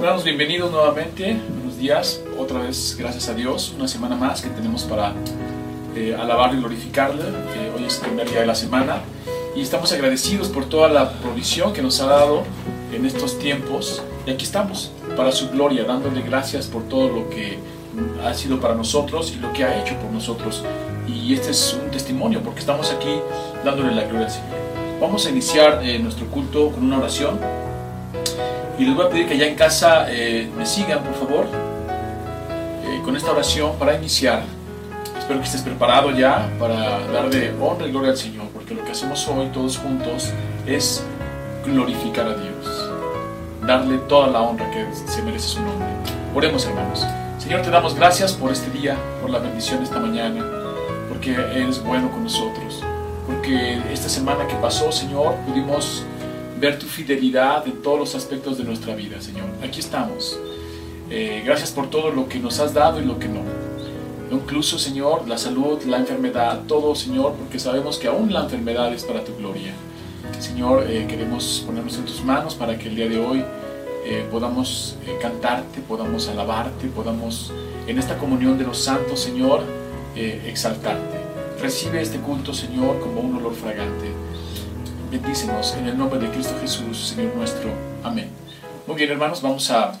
Hermanos, bienvenidos nuevamente, buenos días, otra vez gracias a Dios, una semana más que tenemos para eh, alabar y glorificarle. Eh, hoy es el primer día de la semana y estamos agradecidos por toda la provisión que nos ha dado en estos tiempos y aquí estamos para su gloria, dándole gracias por todo lo que ha sido para nosotros y lo que ha hecho por nosotros. Y este es un testimonio porque estamos aquí dándole la gloria al Señor. Vamos a iniciar eh, nuestro culto con una oración y les voy a pedir que ya en casa eh, me sigan, por favor, eh, con esta oración para iniciar. Espero que estés preparado ya para darle honra y gloria al Señor, porque lo que hacemos hoy todos juntos es glorificar a Dios, darle toda la honra que se merece su nombre. Oremos, hermanos. Señor, te damos gracias por este día, por la bendición de esta mañana, porque eres bueno con nosotros, porque esta semana que pasó, Señor, pudimos ver tu fidelidad en todos los aspectos de nuestra vida, Señor. Aquí estamos. Eh, gracias por todo lo que nos has dado y lo que no. Incluso, Señor, la salud, la enfermedad, todo, Señor, porque sabemos que aún la enfermedad es para tu gloria. Señor, eh, queremos ponernos en tus manos para que el día de hoy eh, podamos cantarte, podamos alabarte, podamos en esta comunión de los santos, Señor, exaltarte. Recibe este culto, Señor, como un olor fragante. Bendícenos en el nombre de Cristo Jesús, Señor nuestro. Amén. Muy bien, hermanos, vamos a,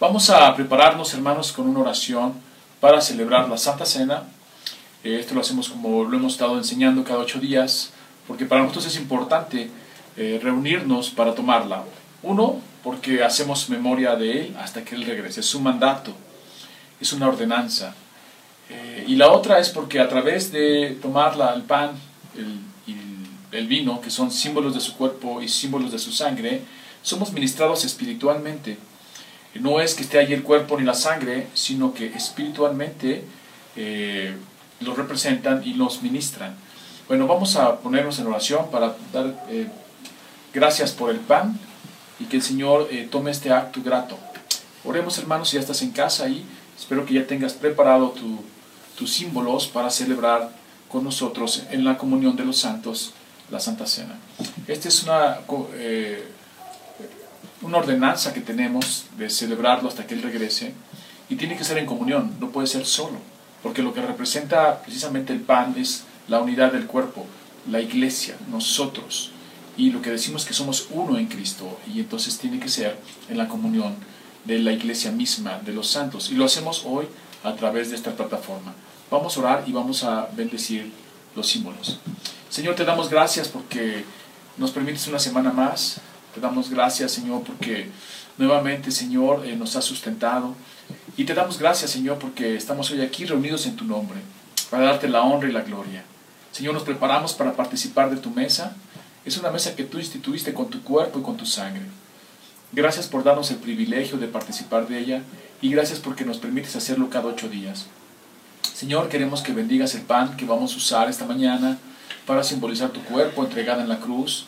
vamos a prepararnos, hermanos, con una oración para celebrar la Santa Cena. Eh, esto lo hacemos como lo hemos estado enseñando cada ocho días, porque para nosotros es importante eh, reunirnos para tomarla. Uno, porque hacemos memoria de Él hasta que Él regrese. Es un mandato, es una ordenanza. Eh, y la otra es porque a través de tomarla, el pan, el el vino, que son símbolos de su cuerpo y símbolos de su sangre, somos ministrados espiritualmente. No es que esté allí el cuerpo ni la sangre, sino que espiritualmente eh, los representan y los ministran. Bueno, vamos a ponernos en oración para dar eh, gracias por el pan y que el Señor eh, tome este acto grato. Oremos hermanos, si ya estás en casa y espero que ya tengas preparado tus símbolos para celebrar con nosotros en la comunión de los santos la Santa Cena. Esta es una, eh, una ordenanza que tenemos de celebrarlo hasta que Él regrese y tiene que ser en comunión, no puede ser solo, porque lo que representa precisamente el pan es la unidad del cuerpo, la iglesia, nosotros, y lo que decimos que somos uno en Cristo, y entonces tiene que ser en la comunión de la iglesia misma, de los santos, y lo hacemos hoy a través de esta plataforma. Vamos a orar y vamos a bendecir los símbolos. Señor, te damos gracias porque nos permites una semana más. Te damos gracias, Señor, porque nuevamente, Señor, eh, nos has sustentado. Y te damos gracias, Señor, porque estamos hoy aquí reunidos en tu nombre, para darte la honra y la gloria. Señor, nos preparamos para participar de tu mesa. Es una mesa que tú instituiste con tu cuerpo y con tu sangre. Gracias por darnos el privilegio de participar de ella y gracias porque nos permites hacerlo cada ocho días. Señor, queremos que bendigas el pan que vamos a usar esta mañana para simbolizar tu cuerpo entregado en la cruz,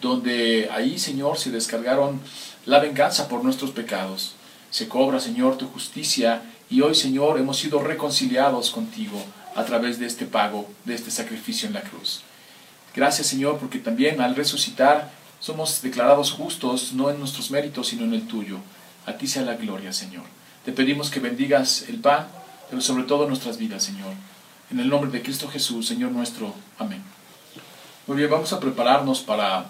donde ahí, Señor, se descargaron la venganza por nuestros pecados. Se cobra, Señor, tu justicia y hoy, Señor, hemos sido reconciliados contigo a través de este pago, de este sacrificio en la cruz. Gracias, Señor, porque también al resucitar somos declarados justos, no en nuestros méritos, sino en el tuyo. A ti sea la gloria, Señor. Te pedimos que bendigas el pan, pero sobre todo nuestras vidas, Señor. En el nombre de Cristo Jesús, Señor nuestro. Amén. Muy bien, vamos a prepararnos para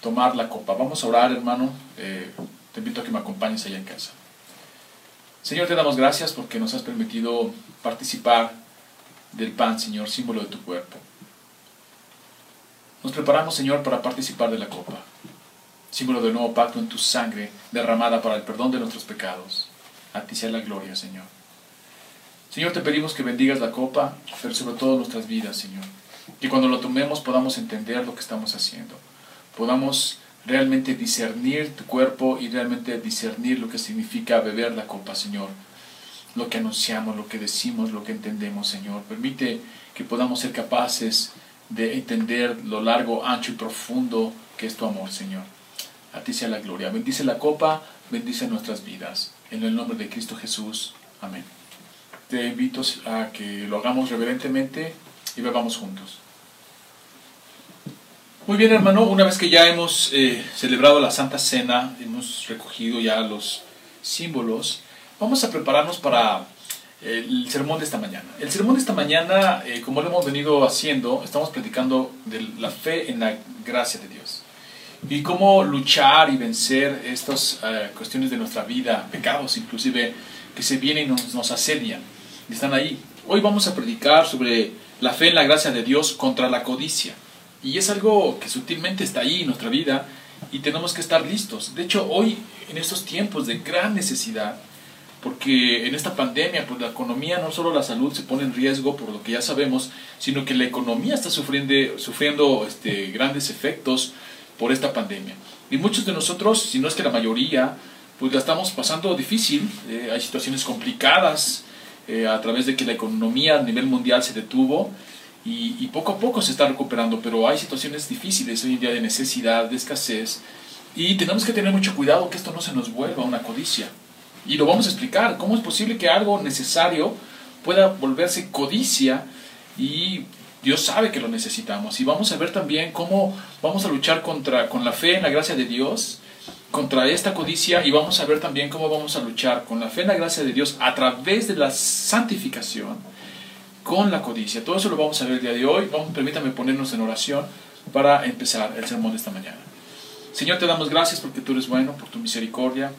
tomar la copa. Vamos a orar, hermano. Eh, te invito a que me acompañes allá en casa. Señor, te damos gracias porque nos has permitido participar del pan, Señor, símbolo de tu cuerpo. Nos preparamos, Señor, para participar de la copa, símbolo del nuevo pacto en tu sangre derramada para el perdón de nuestros pecados. A ti sea la gloria, Señor. Señor, te pedimos que bendigas la copa, pero sobre todo nuestras vidas, Señor. Que cuando lo tomemos podamos entender lo que estamos haciendo. Podamos realmente discernir tu cuerpo y realmente discernir lo que significa beber la copa, Señor. Lo que anunciamos, lo que decimos, lo que entendemos, Señor. Permite que podamos ser capaces de entender lo largo, ancho y profundo que es tu amor, Señor. A ti sea la gloria. Bendice la copa, bendice nuestras vidas. En el nombre de Cristo Jesús. Amén. Te invito a que lo hagamos reverentemente y bebamos juntos. Muy bien, hermano, una vez que ya hemos eh, celebrado la Santa Cena, hemos recogido ya los símbolos, vamos a prepararnos para eh, el sermón de esta mañana. El sermón de esta mañana, eh, como lo hemos venido haciendo, estamos platicando de la fe en la gracia de Dios y cómo luchar y vencer estas cuestiones de nuestra vida, pecados inclusive, que se vienen y nos, nos asedian, y están ahí. Hoy vamos a predicar sobre la fe en la gracia de Dios contra la codicia. Y es algo que sutilmente está ahí en nuestra vida y tenemos que estar listos. De hecho, hoy, en estos tiempos de gran necesidad, porque en esta pandemia, pues la economía, no solo la salud se pone en riesgo por lo que ya sabemos, sino que la economía está sufriendo, sufriendo este, grandes efectos por esta pandemia. Y muchos de nosotros, si no es que la mayoría, pues la estamos pasando difícil, eh, hay situaciones complicadas eh, a través de que la economía a nivel mundial se detuvo y, poco a poco se está recuperando, pero hay situaciones difíciles hoy en día de necesidad, de escasez, y tenemos que tener mucho cuidado que esto no se nos vuelva una codicia. Y lo vamos a explicar, cómo es posible que algo necesario pueda volverse codicia y Dios sabe que lo necesitamos. Y vamos a ver también cómo vamos a luchar contra, con la fe en la gracia de Dios, contra esta codicia, y vamos a ver también cómo vamos a luchar con la fe en la gracia de Dios a través de la santificación con la codicia. Todo eso lo vamos a ver el día de hoy. Vamos, permítame ponernos en oración para empezar el sermón de esta mañana. Señor, te damos gracias porque tú eres bueno, por tu misericordia.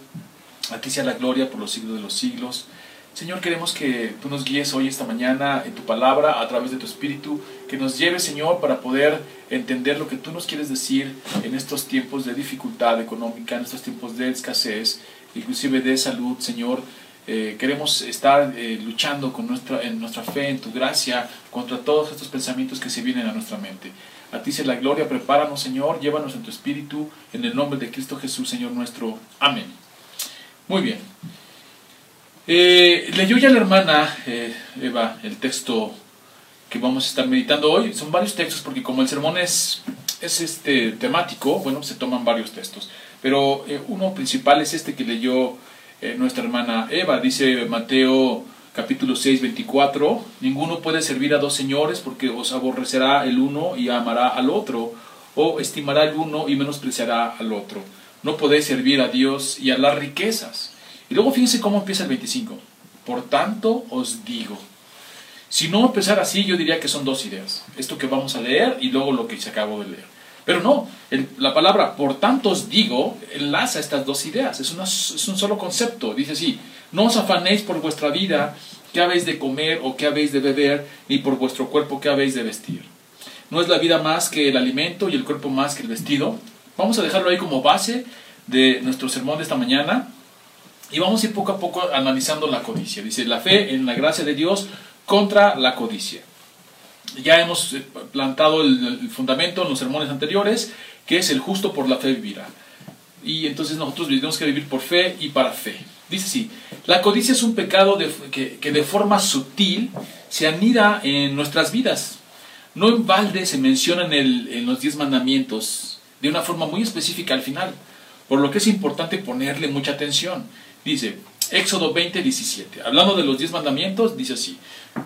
A ti sea la gloria por los siglos de los siglos. Señor, queremos que tú nos guíes hoy, esta mañana, en tu palabra, a través de tu Espíritu, que nos lleve, Señor, para poder entender lo que tú nos quieres decir en estos tiempos de dificultad económica, en estos tiempos de escasez, inclusive de salud, Señor. Eh, queremos estar eh, luchando con nuestra, en nuestra fe, en tu gracia, contra todos estos pensamientos que se vienen a nuestra mente. A ti sea la gloria, prepáranos Señor, llévanos en tu espíritu, en el nombre de Cristo Jesús, Señor nuestro. Amén. Muy bien. Eh, leyó ya la hermana Eva el texto que vamos a estar meditando hoy. Son varios textos porque como el sermón es, es este, temático, bueno, se toman varios textos. Pero uno principal es este que leyó eh, nuestra hermana Eva. Dice Mateo capítulo 6, 24, ninguno puede servir a dos señores porque os aborrecerá el uno y amará al otro, o estimará el uno y menospreciará al otro. No podéis servir a Dios y a las riquezas. Y luego fíjense cómo empieza el 25. Por tanto os digo. Si no empezar así, yo diría que son dos ideas. Esto que vamos a leer y luego lo que se acabó de leer. Pero no, la palabra por tanto os digo enlaza estas dos ideas, es, es un solo concepto. Dice así, no os afanéis por vuestra vida, qué habéis de comer o qué habéis de beber, ni por vuestro cuerpo qué habéis de vestir. ¿No es la vida más que el alimento y el cuerpo más que el vestido? Vamos a dejarlo ahí como base de nuestro sermón de esta mañana y vamos a ir poco a poco analizando la codicia. Dice, la fe en la gracia de Dios contra la codicia ya hemos eh, plantado el, fundamento en los sermones anteriores, que es el justo por la fe vivirá. Y entonces nosotros tenemos que vivir por fe y para fe. Dice así, la codicia es un pecado que, de forma sutil se anida en nuestras vidas. No en balde se menciona en, en los diez mandamientos de una forma muy específica al final, por lo que es importante ponerle mucha atención. Dice, Éxodo 20, 17. Hablando de los diez mandamientos, dice así,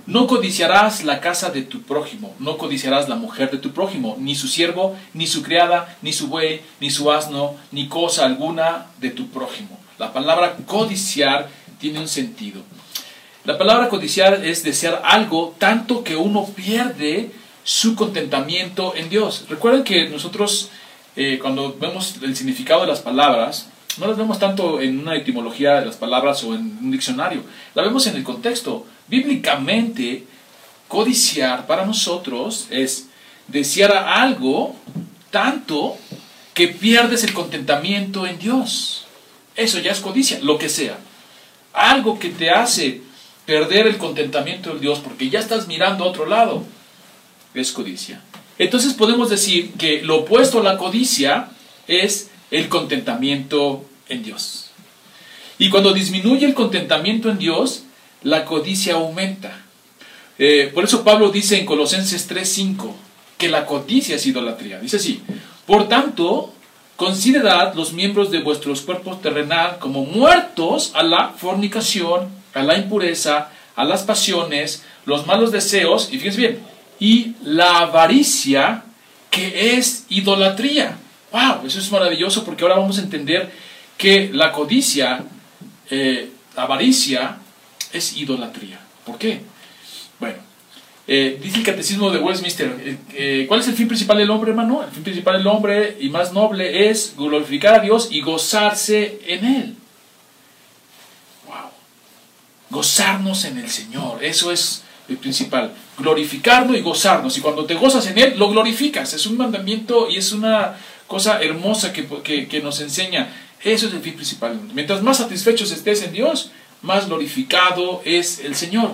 no codiciarás la casa de tu prójimo, no codiciarás la mujer de tu prójimo, ni su siervo, ni su criada, ni su buey, ni su asno, ni cosa alguna de tu prójimo. La palabra codiciar tiene un sentido. La palabra codiciar es desear algo tanto que uno pierde su contentamiento en Dios. Recuerden que nosotros, eh, cuando vemos el significado de las palabras, no las vemos tanto en una etimología de las palabras o en un diccionario, la vemos en el contexto. Bíblicamente, codiciar para nosotros es desear algo tanto que pierdes el contentamiento en Dios. Eso ya es codicia, lo que sea. Algo que te hace perder el contentamiento en Dios porque ya estás mirando a otro lado, es codicia. Entonces podemos decir que lo opuesto a la codicia es el contentamiento en Dios. Y cuando disminuye el contentamiento en Dios, la codicia aumenta. Eh, por eso Pablo dice en Colosenses 3:5 que la codicia es idolatría. Dice así, por tanto, considerad los miembros de vuestros cuerpos terrenal como muertos a la fornicación, a la impureza, a las pasiones, los malos deseos, y fíjense bien, y la avaricia, que es idolatría. ¡Wow! Eso es maravilloso porque ahora vamos a entender que la codicia, eh, avaricia, es idolatría. ¿Por qué? Bueno, eh, dice el catecismo de Westminster, eh, ¿cuál es el fin principal del hombre, hermano? El fin principal del hombre y más noble es glorificar a Dios y gozarse en Él. ¡Wow! Gozarnos en el Señor, eso es el principal. Glorificarlo y gozarnos. Y cuando te gozas en Él, lo glorificas. Es un mandamiento y es una cosa hermosa que, que nos enseña. Eso es el fin principal. Mientras más satisfechos estés en Dios, más glorificado es el Señor.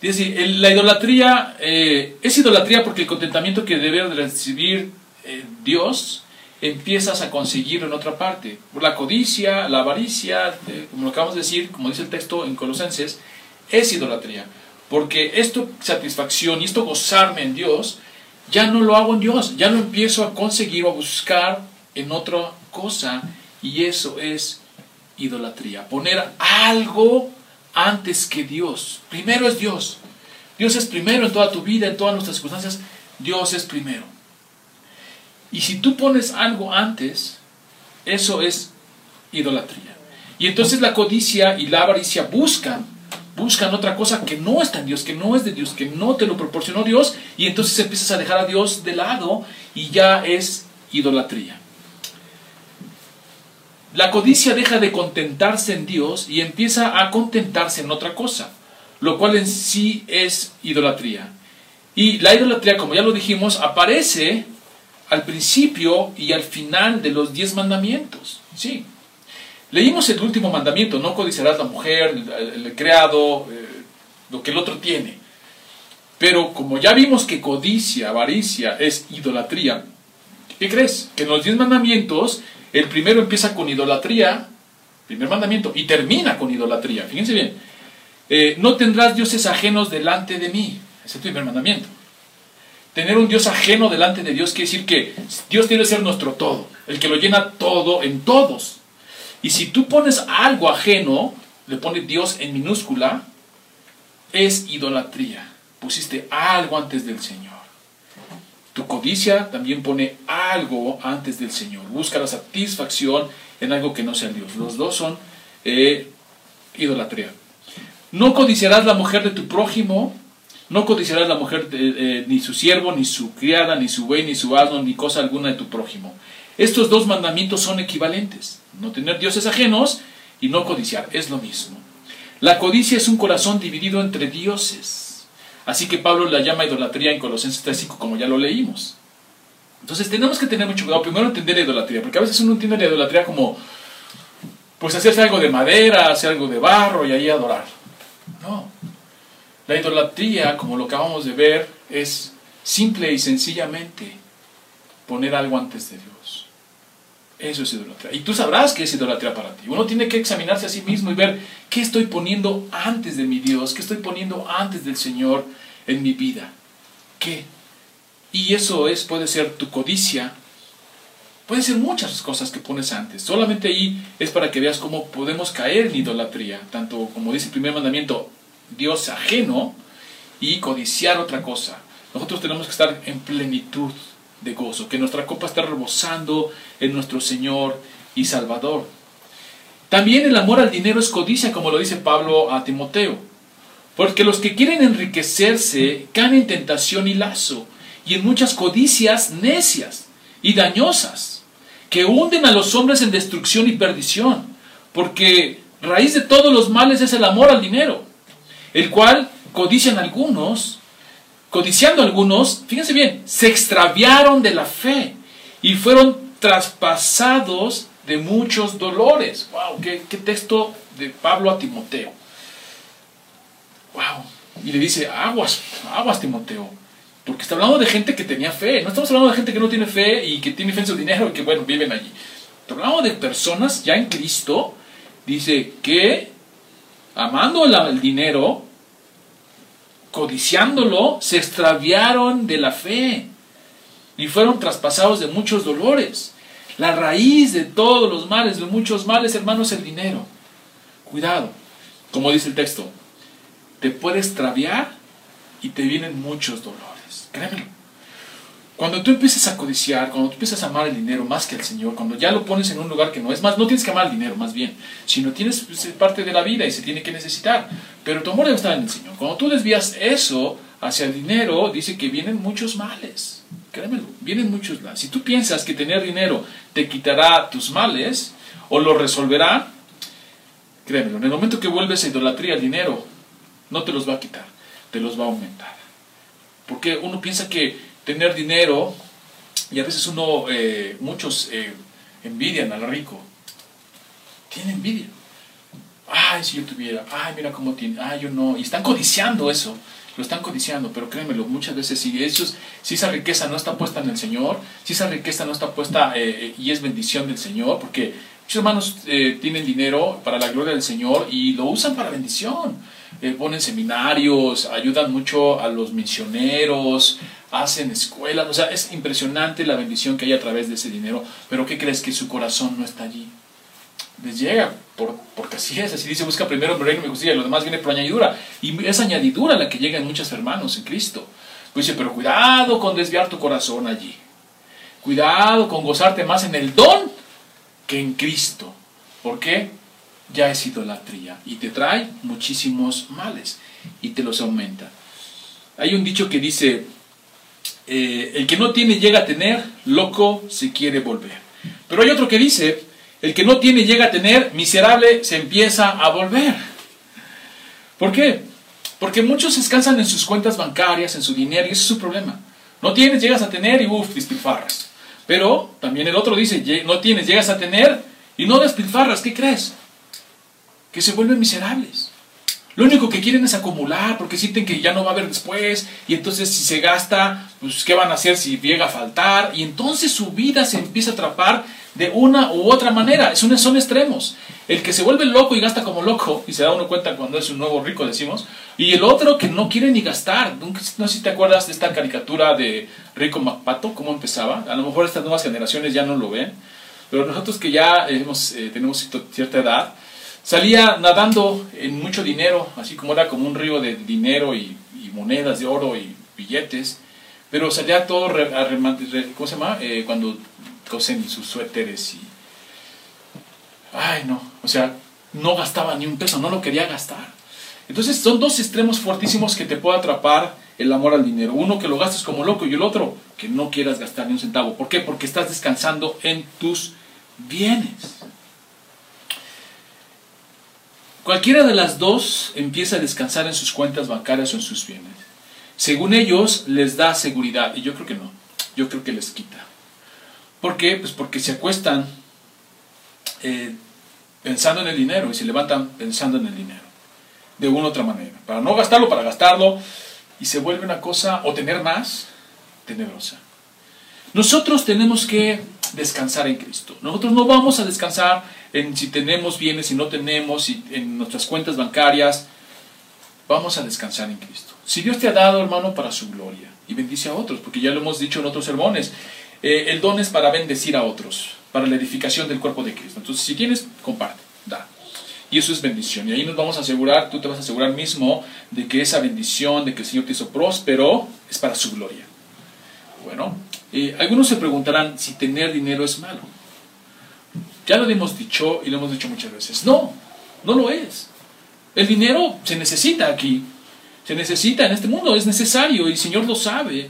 Dice, la idolatría eh, es idolatría porque el contentamiento que debe recibir eh, Dios empiezas a conseguirlo en otra parte. Por la codicia, la avaricia, como lo acabamos de decir, como dice el texto en Colosenses, es idolatría. Porque esto satisfacción y esto gozarme en Dios, ya no lo hago en Dios, ya lo empiezo a conseguir o a buscar en otra cosa y eso es idolatría. Poner algo antes que Dios. Primero es Dios. Dios es primero en toda tu vida, en todas nuestras circunstancias. Dios es primero. Y si tú pones algo antes, eso es idolatría. Y entonces la codicia y la avaricia buscan, buscan otra cosa que no está en Dios, que no es de Dios, que no te lo proporcionó Dios, y entonces empiezas a dejar a Dios de lado y ya es idolatría. La codicia deja de contentarse en Dios y empieza a contentarse en otra cosa, lo cual en sí es idolatría. Y la idolatría, como ya lo dijimos, aparece al principio y al final de los diez mandamientos. Sí. Leímos el último mandamiento, no codiciarás la mujer, el, creado, eh, lo que el otro tiene. Pero como ya vimos que codicia, avaricia es idolatría, ¿qué crees? Que en los diez mandamientos el primero empieza con idolatría, primer mandamiento, y termina con idolatría. Fíjense bien. Eh, no tendrás dioses ajenos delante de mí. Es el primer mandamiento. Tener un Dios ajeno delante de Dios quiere decir que Dios tiene que ser nuestro todo, el que lo llena todo en todos. Y si tú pones algo ajeno, le pones Dios en minúscula, es idolatría. Pusiste algo antes del Señor. Tu codicia también pone algo antes del Señor. Busca la satisfacción en algo que no sea Dios. Los dos son eh, idolatría. No codiciarás la mujer de tu prójimo. No codiciarás la mujer de, ni su siervo, ni su criada, ni su buey, ni su asno, ni cosa alguna de tu prójimo. Estos dos mandamientos son equivalentes. No tener dioses ajenos y no codiciar. Es lo mismo. La codicia es un corazón dividido entre dioses. Así que Pablo la llama idolatría en Colosenses 3.5, como ya lo leímos. Entonces tenemos que tener mucho cuidado. Primero entender la idolatría, porque a veces uno entiende la idolatría como, pues hacerse algo de madera, hacer algo de barro y ahí adorar. No. La idolatría, como lo acabamos de ver, es simple y sencillamente poner algo antes de Dios. Eso es idolatría. Y tú sabrás que es idolatría para ti. Uno tiene que examinarse a sí mismo y ver qué estoy poniendo antes de mi Dios, qué estoy poniendo antes del Señor en mi vida. ¿Qué? Y eso es, puede ser tu codicia, puede ser muchas cosas que pones antes. Solamente ahí es para que veas cómo podemos caer en idolatría, tanto como dice el primer mandamiento, Dios ajeno y codiciar otra cosa. Nosotros tenemos que estar en plenitud de gozo, que nuestra copa esté rebosando en nuestro Señor y Salvador. También el amor al dinero es codicia, como lo dice Pablo a Timoteo, porque los que quieren enriquecerse caen en tentación y lazo, y en muchas codicias necias y dañosas, que hunden a los hombres en destrucción y perdición, porque raíz de todos los males es el amor al dinero, el cual codician algunos codiciando algunos, fíjense bien, se extraviaron de la fe y fueron traspasados de muchos dolores. ¡Wow! ¿Qué, texto de Pablo a Timoteo? ¡Wow! Y le dice, aguas, aguas Timoteo. Porque está hablando de gente que tenía fe. No estamos hablando de gente que no tiene fe y que tiene fe en su dinero y que, bueno, viven allí. Estamos hablando de personas ya en Cristo. Dice que, amando el dinero, codiciándolo, se extraviaron de la fe y fueron traspasados de muchos dolores. La raíz de todos los males, de muchos males, hermanos, es el dinero. Cuidado, como dice el texto, te puede extraviar y te vienen muchos dolores. Créemelo. Cuando tú empiezas a codiciar, cuando tú empiezas a amar el dinero más que al Señor, cuando ya lo pones en un lugar que no es más, no tienes que amar el dinero más bien, sino tienes pues, es parte de la vida y se tiene que necesitar. Pero tu amor debe estar en el Señor. Cuando tú desvías eso hacia el dinero, dice que vienen muchos males. Créemelo, vienen muchos males. Si tú piensas que tener dinero te quitará tus males o lo resolverá, créemelo, en el momento que vuelves a idolatría al dinero, no te los va a quitar, te los va a aumentar. Porque uno piensa que tener dinero, y a veces uno, eh, muchos eh, envidian al rico. Tiene envidia. Ay, si yo tuviera, ay, mira cómo tiene, ay, yo no. Y están codiciando eso, lo están codiciando, pero créemelo, muchas veces si, si esa riqueza no está puesta en el Señor, si esa riqueza no está puesta eh, y es bendición del Señor, porque muchos hermanos tienen dinero para la gloria del Señor y lo usan para bendición. ponen seminarios, ayudan mucho a los misioneros, hacen escuelas, o sea, es impresionante la bendición que hay a través de ese dinero, pero ¿qué crees? Que su corazón no está allí. Les llega, por, porque así es, así dice, busca primero el reino y justicia y lo demás viene por añadidura. Y es añadidura la que llega en muchos hermanos en Cristo. Pues dice, pero cuidado con desviar tu corazón allí. Cuidado con gozarte más en el don que en Cristo. ¿Por qué? Ya es idolatría y te trae muchísimos males y te los aumenta. Hay un dicho que dice, eh, el que no tiene llega a tener, loco se quiere volver. Pero hay otro que dice, el que no tiene llega a tener, miserable se empieza a volver. ¿Por qué? Porque muchos descansan en sus cuentas bancarias, en su dinero, y ese es su problema. No tienes, llegas a tener y uff, despilfarras. Pero también el otro dice, no tienes, llegas a tener y no despilfarras. ¿Qué crees? Que se vuelven miserables. Lo único que quieren es acumular porque sienten que ya no va a haber después y entonces si se gasta, pues qué van a hacer si llega a faltar y entonces su vida se empieza a atrapar de una u otra manera. Son, son extremos. El que se vuelve loco y gasta como loco y se da uno cuenta cuando es un nuevo rico, decimos, y el otro que no quiere ni gastar. No sé si te acuerdas de esta caricatura de Rico MacPato, cómo empezaba. A lo mejor estas nuevas generaciones ya no lo ven, pero nosotros que ya eh, tenemos cierta edad, Salía nadando en mucho dinero, así como era como un río de dinero y, monedas de oro y billetes, pero salía todo, ¿cómo se llama? Eh, cuando cosen sus suéteres y... Ay, no, o sea, no gastaba ni un peso, no lo quería gastar. Entonces son dos extremos fuertísimos que te puede atrapar el amor al dinero. Uno que lo gastes como loco y el otro que no quieras gastar ni un centavo. ¿Por qué? Porque estás descansando en tus bienes. Cualquiera de las dos empieza a descansar en sus cuentas bancarias o en sus bienes. Según ellos, les da seguridad. Y yo creo que no. Yo creo que les quita. ¿Por qué? Pues porque se acuestan eh, pensando en el dinero y se levantan pensando en el dinero. De una u otra manera. Para no gastarlo, para gastarlo. Y se vuelve una cosa, o tener más, tenebrosa. Nosotros tenemos que descansar en Cristo. Nosotros no vamos a descansar en si tenemos bienes, si no tenemos, en nuestras cuentas bancarias. Vamos a descansar en Cristo. Si Dios te ha dado, hermano, para su gloria y bendice a otros, porque ya lo hemos dicho en otros sermones, eh, el don es para bendecir a otros, para la edificación del cuerpo de Cristo. Entonces, si tienes, comparte, da. Y eso es bendición. Y ahí nos vamos a asegurar, tú te vas a asegurar mismo de que esa bendición, de que el Señor te hizo próspero, es para su gloria. Bueno, eh, algunos se preguntarán si tener dinero es malo. Ya lo hemos dicho y lo hemos dicho muchas veces. No, no lo es. El dinero se necesita aquí. Se necesita en este mundo, es necesario y el Señor lo sabe.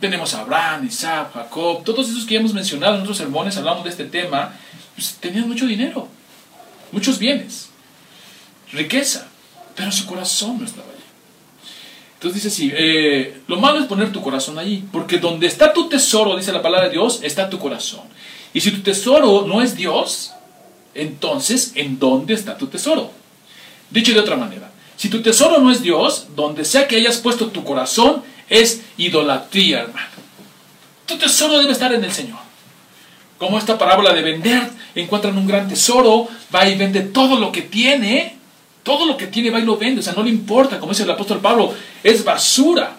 Tenemos a Abraham, Isaac, Jacob, todos esos que ya hemos mencionado en otros sermones, hablamos de este tema, pues, tenían mucho dinero, muchos bienes, riqueza, pero su corazón no estaba allí. Entonces dice así, eh, lo malo es poner tu corazón allí, porque donde está tu tesoro, dice la palabra de Dios, está tu corazón. Y si tu tesoro no es Dios, entonces, ¿en dónde está tu tesoro? Dicho de otra manera, si tu tesoro no es Dios, donde sea que hayas puesto tu corazón, es idolatría, hermano. Tu tesoro debe estar en el Señor. Como esta parábola de vender, encuentran un gran tesoro, va y vende todo lo que tiene, todo lo que tiene va y lo vende, o sea, no le importa, como dice el apóstol Pablo, es basura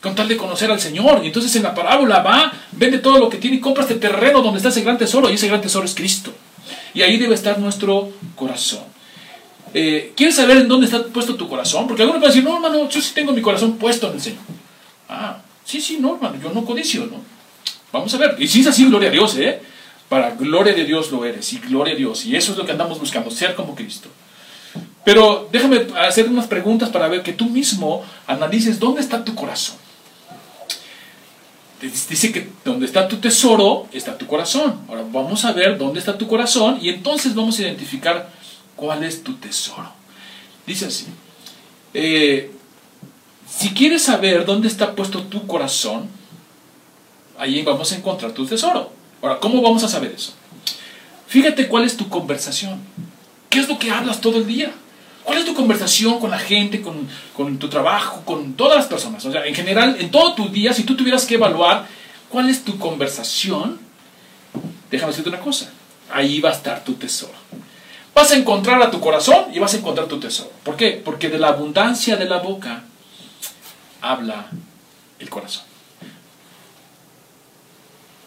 con tal de conocer al Señor. Y entonces en la parábola va, vende todo lo que tiene y compra este terreno donde está ese gran tesoro. Y ese gran tesoro es Cristo. Y ahí debe estar nuestro corazón. Eh, ¿Quieres saber en dónde está puesto tu corazón? Porque algunos van a decir, no, hermano, yo sí tengo mi corazón puesto en el Señor. Ah, Sí, sí, no, hermano, yo no codicio, ¿no? Vamos a ver. Y si es así, gloria a Dios, ¿eh? Para gloria de Dios lo eres, y gloria a Dios. Y eso es lo que andamos buscando, ser como Cristo. Pero déjame hacer unas preguntas para ver que tú mismo analices dónde está tu corazón. Dice que donde está tu tesoro está tu corazón. Ahora vamos a ver dónde está tu corazón y entonces vamos a identificar cuál es tu tesoro. Dice así, eh, si quieres saber dónde está puesto tu corazón, ahí vamos a encontrar tu tesoro. Ahora, ¿cómo vamos a saber eso? Fíjate cuál es tu conversación. ¿Qué es lo que hablas todo el día? ¿Cuál es tu conversación con la gente, con, tu trabajo, con todas las personas? O sea, en general, en todo tu día, si tú tuvieras que evaluar cuál es tu conversación, déjame decirte una cosa, ahí va a estar tu tesoro. Vas a encontrar a tu corazón y vas a encontrar tu tesoro. ¿Por qué? Porque de la abundancia de la boca habla el corazón.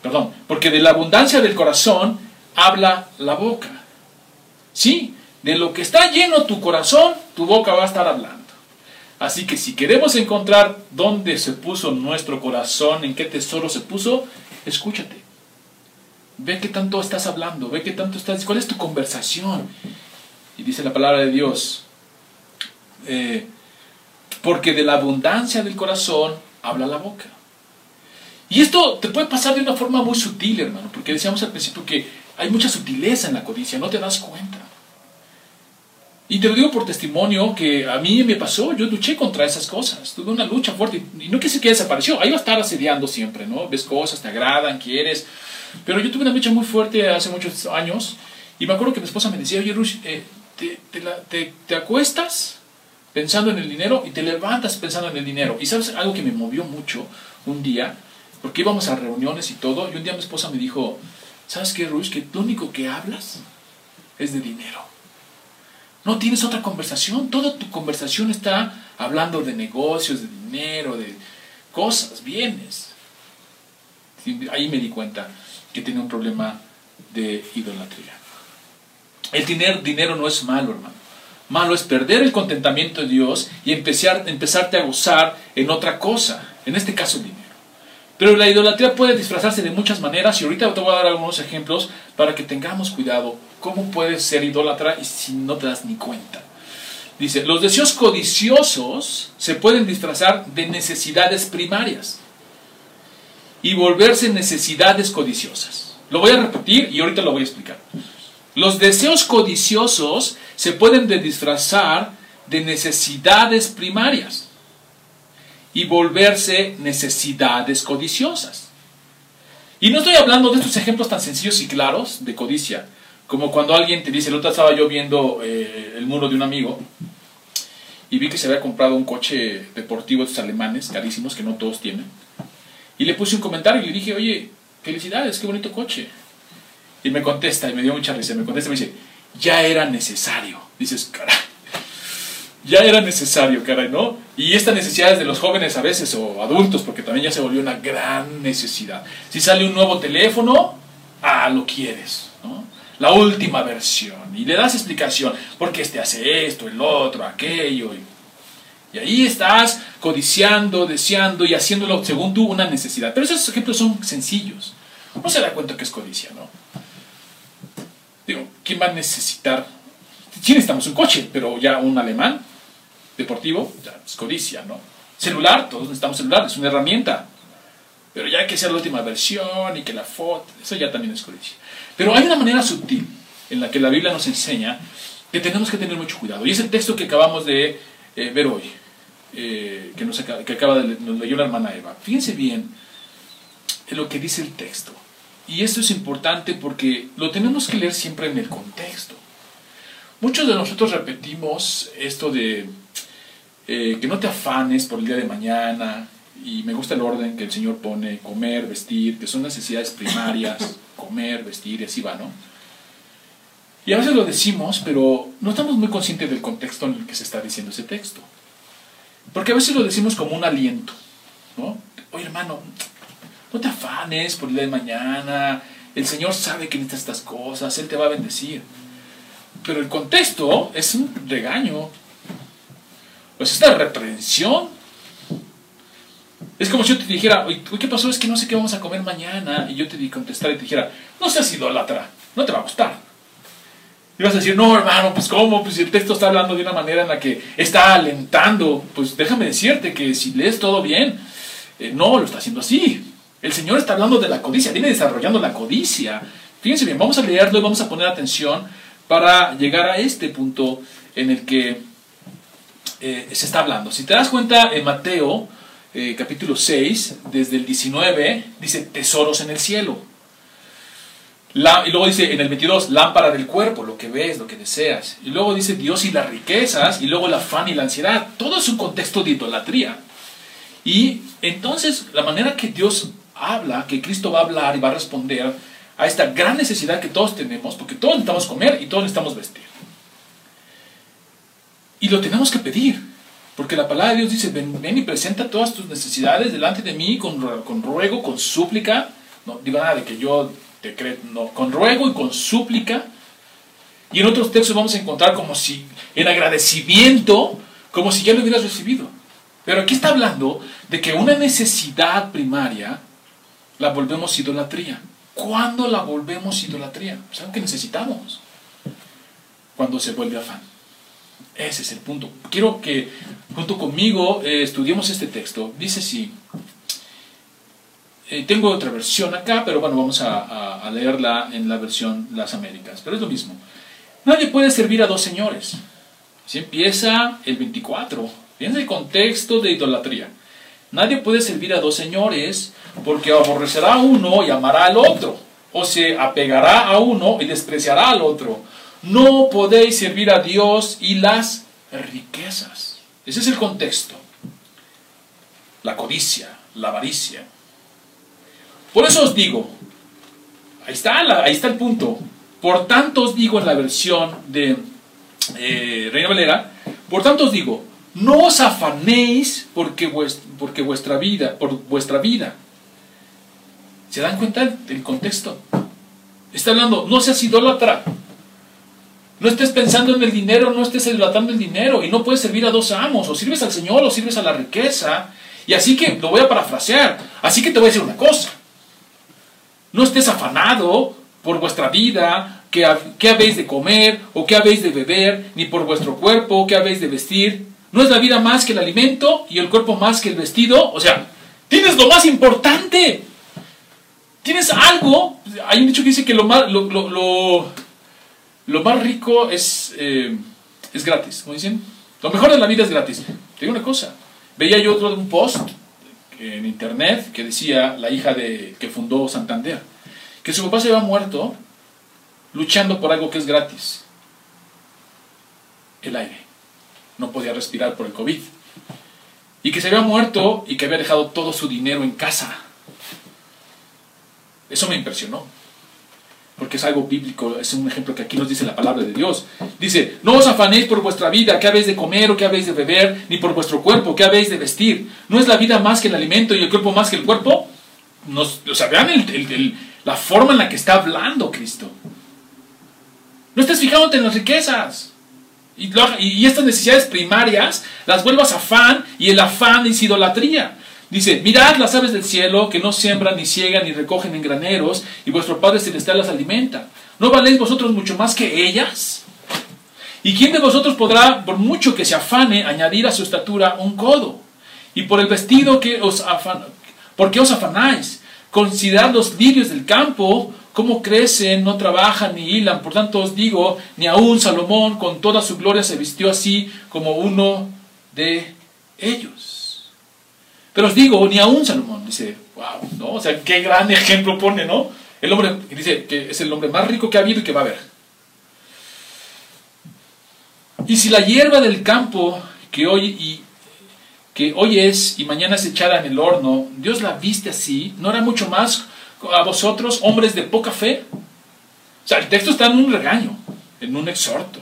Perdón, porque de la abundancia del corazón habla la boca. Sí, de lo que está lleno tu corazón, tu boca va a estar hablando. Así que si queremos encontrar dónde se puso nuestro corazón, en qué tesoro se puso, escúchate. Ve qué tanto estás hablando, ve qué tanto estás, cuál es tu conversación. Y dice la palabra de Dios, eh, porque de la abundancia del corazón habla la boca. Y esto te puede pasar de una forma muy sutil, hermano, porque decíamos al principio que hay mucha sutileza en la codicia, no te das cuenta. Y te lo digo por testimonio que a mí me pasó, yo luché contra esas cosas, tuve una lucha fuerte y no quise que desapareció, ahí va a estar asediando siempre, ¿no? Ves cosas, te agradan, quieres, pero yo tuve una lucha muy fuerte hace muchos años y me acuerdo que mi esposa me decía, oye Rush, eh, te, te, acuestas pensando en el dinero y te levantas pensando en el dinero. Y sabes algo que me movió mucho un día, porque íbamos a reuniones y todo, y un día mi esposa me dijo, ¿sabes qué Rush? Que lo único que hablas es de dinero. No tienes otra conversación. Toda tu conversación está hablando de negocios, de dinero, de cosas, bienes. Ahí me di cuenta que tenía un problema de idolatría. El tener dinero no es malo, hermano. Malo es perder el contentamiento de Dios y empezar, empezarte a gozar en otra cosa, en este caso el dinero. Pero la idolatría puede disfrazarse de muchas maneras y ahorita te voy a dar algunos ejemplos para que tengamos cuidado cómo puedes ser idólatra y si no te das ni cuenta. Dice, los deseos codiciosos se pueden disfrazar de necesidades primarias y volverse necesidades codiciosas. Lo voy a repetir y ahorita lo voy a explicar. Los deseos codiciosos se pueden disfrazar de necesidades primarias y volverse necesidades codiciosas. Y no estoy hablando de estos ejemplos tan sencillos y claros de codicia, como cuando alguien te dice, el otro estaba yo viendo eh, el muro de un amigo y vi que se había comprado un coche deportivo de estos alemanes, carísimos, que no todos tienen. Y le puse un comentario y le dije, oye, felicidades, qué bonito coche. Y me contesta, y me dio mucha risa, me contesta y me dice, ya era necesario. Dices, caray ya era necesario, caray, ¿no? Y esta necesidad es de los jóvenes a veces o adultos, porque también ya se volvió una gran necesidad. Si sale un nuevo teléfono, ah, lo quieres. La última versión. Y le das explicación, porque este hace esto, el otro, aquello. Y, y ahí estás codiciando, deseando y haciéndolo según tú una necesidad. Pero esos ejemplos son sencillos. No se da cuenta que es codicia, ¿no? Digo, ¿quién va a necesitar? Sí necesitamos un coche, pero ya un alemán, deportivo, ya es codicia, ¿no? Celular, todos necesitamos celular, es una herramienta. Pero ya que sea la última versión y que la foto, eso ya también es codicia. Pero hay una manera sutil en la que la Biblia nos enseña que tenemos que tener mucho cuidado. Y es el texto que acabamos de eh, ver hoy, eh, que, nos acaba, que acaba de nos la hermana Eva. Fíjense bien en lo que dice el texto. Y esto es importante porque lo tenemos que leer siempre en el contexto. Muchos de nosotros repetimos esto de eh, que no te afanes por el día de mañana, y me gusta el orden que el Señor pone, comer, vestir, que son necesidades primarias, comer, vestir, y así va, ¿no? Y a veces lo decimos, pero no estamos muy conscientes del contexto en el que se está diciendo ese texto. Porque a veces lo decimos como un aliento, ¿no? Oye, hermano, no te afanes por el día de mañana, el Señor sabe que necesitas estas cosas, Él te va a bendecir. Pero el contexto es un regaño, pues esta reprensión Es como si yo te dijera, ¿qué pasó? Es que no sé qué vamos a comer mañana. Y yo te contestar y te dijera, no seas idólatra, no te va a gustar. Y vas a decir, no, hermano, pues cómo, pues el texto está hablando de una manera en la que está alentando. Pues déjame decirte que si lees todo bien, eh, no lo está haciendo así. El Señor está hablando de la codicia, viene desarrollando la codicia. Fíjense bien, vamos a leerlo y vamos a poner atención para llegar a este punto en el que eh, se está hablando. Si te das cuenta, en Mateo eh, capítulo 6, desde el 19, dice tesoros en el cielo. y luego dice en el 22, lámpara del cuerpo, lo que ves, lo que deseas. Y luego dice Dios y las riquezas, y luego el afán y la ansiedad. Todo es un contexto de idolatría. Y entonces la manera que Dios habla, que Cristo va a hablar y va a responder a esta gran necesidad que todos tenemos, porque todos necesitamos comer y todos necesitamos vestir. Y lo tenemos que pedir, porque la palabra de Dios dice, ven, y presenta todas tus necesidades delante de mí con, con ruego, con súplica. No digo nada de que yo te creo, no, con ruego y con súplica. Y en otros textos vamos a encontrar como si, en agradecimiento, como si ya lo hubieras recibido. Pero aquí está hablando de que una necesidad primaria la volvemos idolatría. ¿Cuándo la volvemos idolatría? Algo que necesitamos. Cuando se vuelve afán. Ese es el punto. Quiero que junto conmigo eh, estudiemos este texto. Dice así. Eh, tengo otra versión acá, pero bueno, vamos a, a, leerla en la versión Las Américas. Pero es lo mismo. Nadie puede servir a dos señores. Si empieza el 24. Fíjense el contexto de idolatría. Nadie puede servir a dos señores porque aborrecerá a uno y amará al otro, o se apegará a uno y despreciará al otro. No podéis servir a Dios y las riquezas. Ese es el contexto. La codicia, la avaricia. Por eso os digo, ahí está, ahí está el punto. Por tanto os digo en la versión de eh, Reina Valera, por tanto os digo, no os afanéis porque, vuestra vida, por vuestra vida. ¿Se dan cuenta del contexto? Está hablando, no seas idólatra. No estés pensando en el dinero, no estés idolatrando el dinero. Y no puedes servir a dos amos. O sirves al Señor o sirves a la riqueza. Y así que, lo voy a parafrasear. Así que te voy a decir una cosa. No estés afanado por vuestra vida, qué habéis de comer o qué habéis de beber, ni por vuestro cuerpo, qué habéis de vestir. ¿No es la vida más que el alimento y el cuerpo más que el vestido? O sea, tienes lo más importante. Tienes algo. Hay un dicho que dice que lo más, lo, más rico es, eh, es gratis. ¿Cómo dicen? Lo mejor de la vida es gratis. Te digo una cosa. Veía yo otro de un post en internet que decía la hija de que fundó Santander que su papá se había muerto luchando por algo que es gratis. El aire no podía respirar por el COVID. Y que se había muerto y que había dejado todo su dinero en casa. Eso me impresionó. Porque es algo bíblico, es un ejemplo que aquí nos dice la palabra de Dios. Dice, no os afanéis por vuestra vida, qué habéis de comer o qué habéis de beber, ni por vuestro cuerpo, qué habéis de vestir. ¿No es la vida más que el alimento y el cuerpo más que el cuerpo? Nos, o sea, vean la forma en la que está hablando Cristo. No estés fijándote en las riquezas. Y, estas necesidades primarias las vuelvas afán y el afán es idolatría. Dice, mirad las aves del cielo que no siembran, ni ciegan, ni recogen en graneros, y vuestro Padre Celestial las alimenta. ¿No valéis vosotros mucho más que ellas? ¿Y quién de vosotros podrá, por mucho que se afane, añadir a su estatura un codo? Y por el vestido que os afan, ¿por qué os afanáis? Considerad los lirios del campo, cómo crecen, no trabajan ni hilan. Por tanto os digo, ni aun Salomón con toda su gloria se vistió así como uno de ellos. Pero os digo, ni aun Salomón, dice, wow, ¿no? O sea, qué gran ejemplo pone, ¿no? El hombre, dice que es el hombre más rico que ha habido y que va a haber. Y si la hierba del campo que hoy, y, que hoy es y mañana es echada en el horno, Dios la viste así, ¿no era mucho más a vosotros, hombres de poca fe. O sea, el texto está en un regaño, en un exhorto.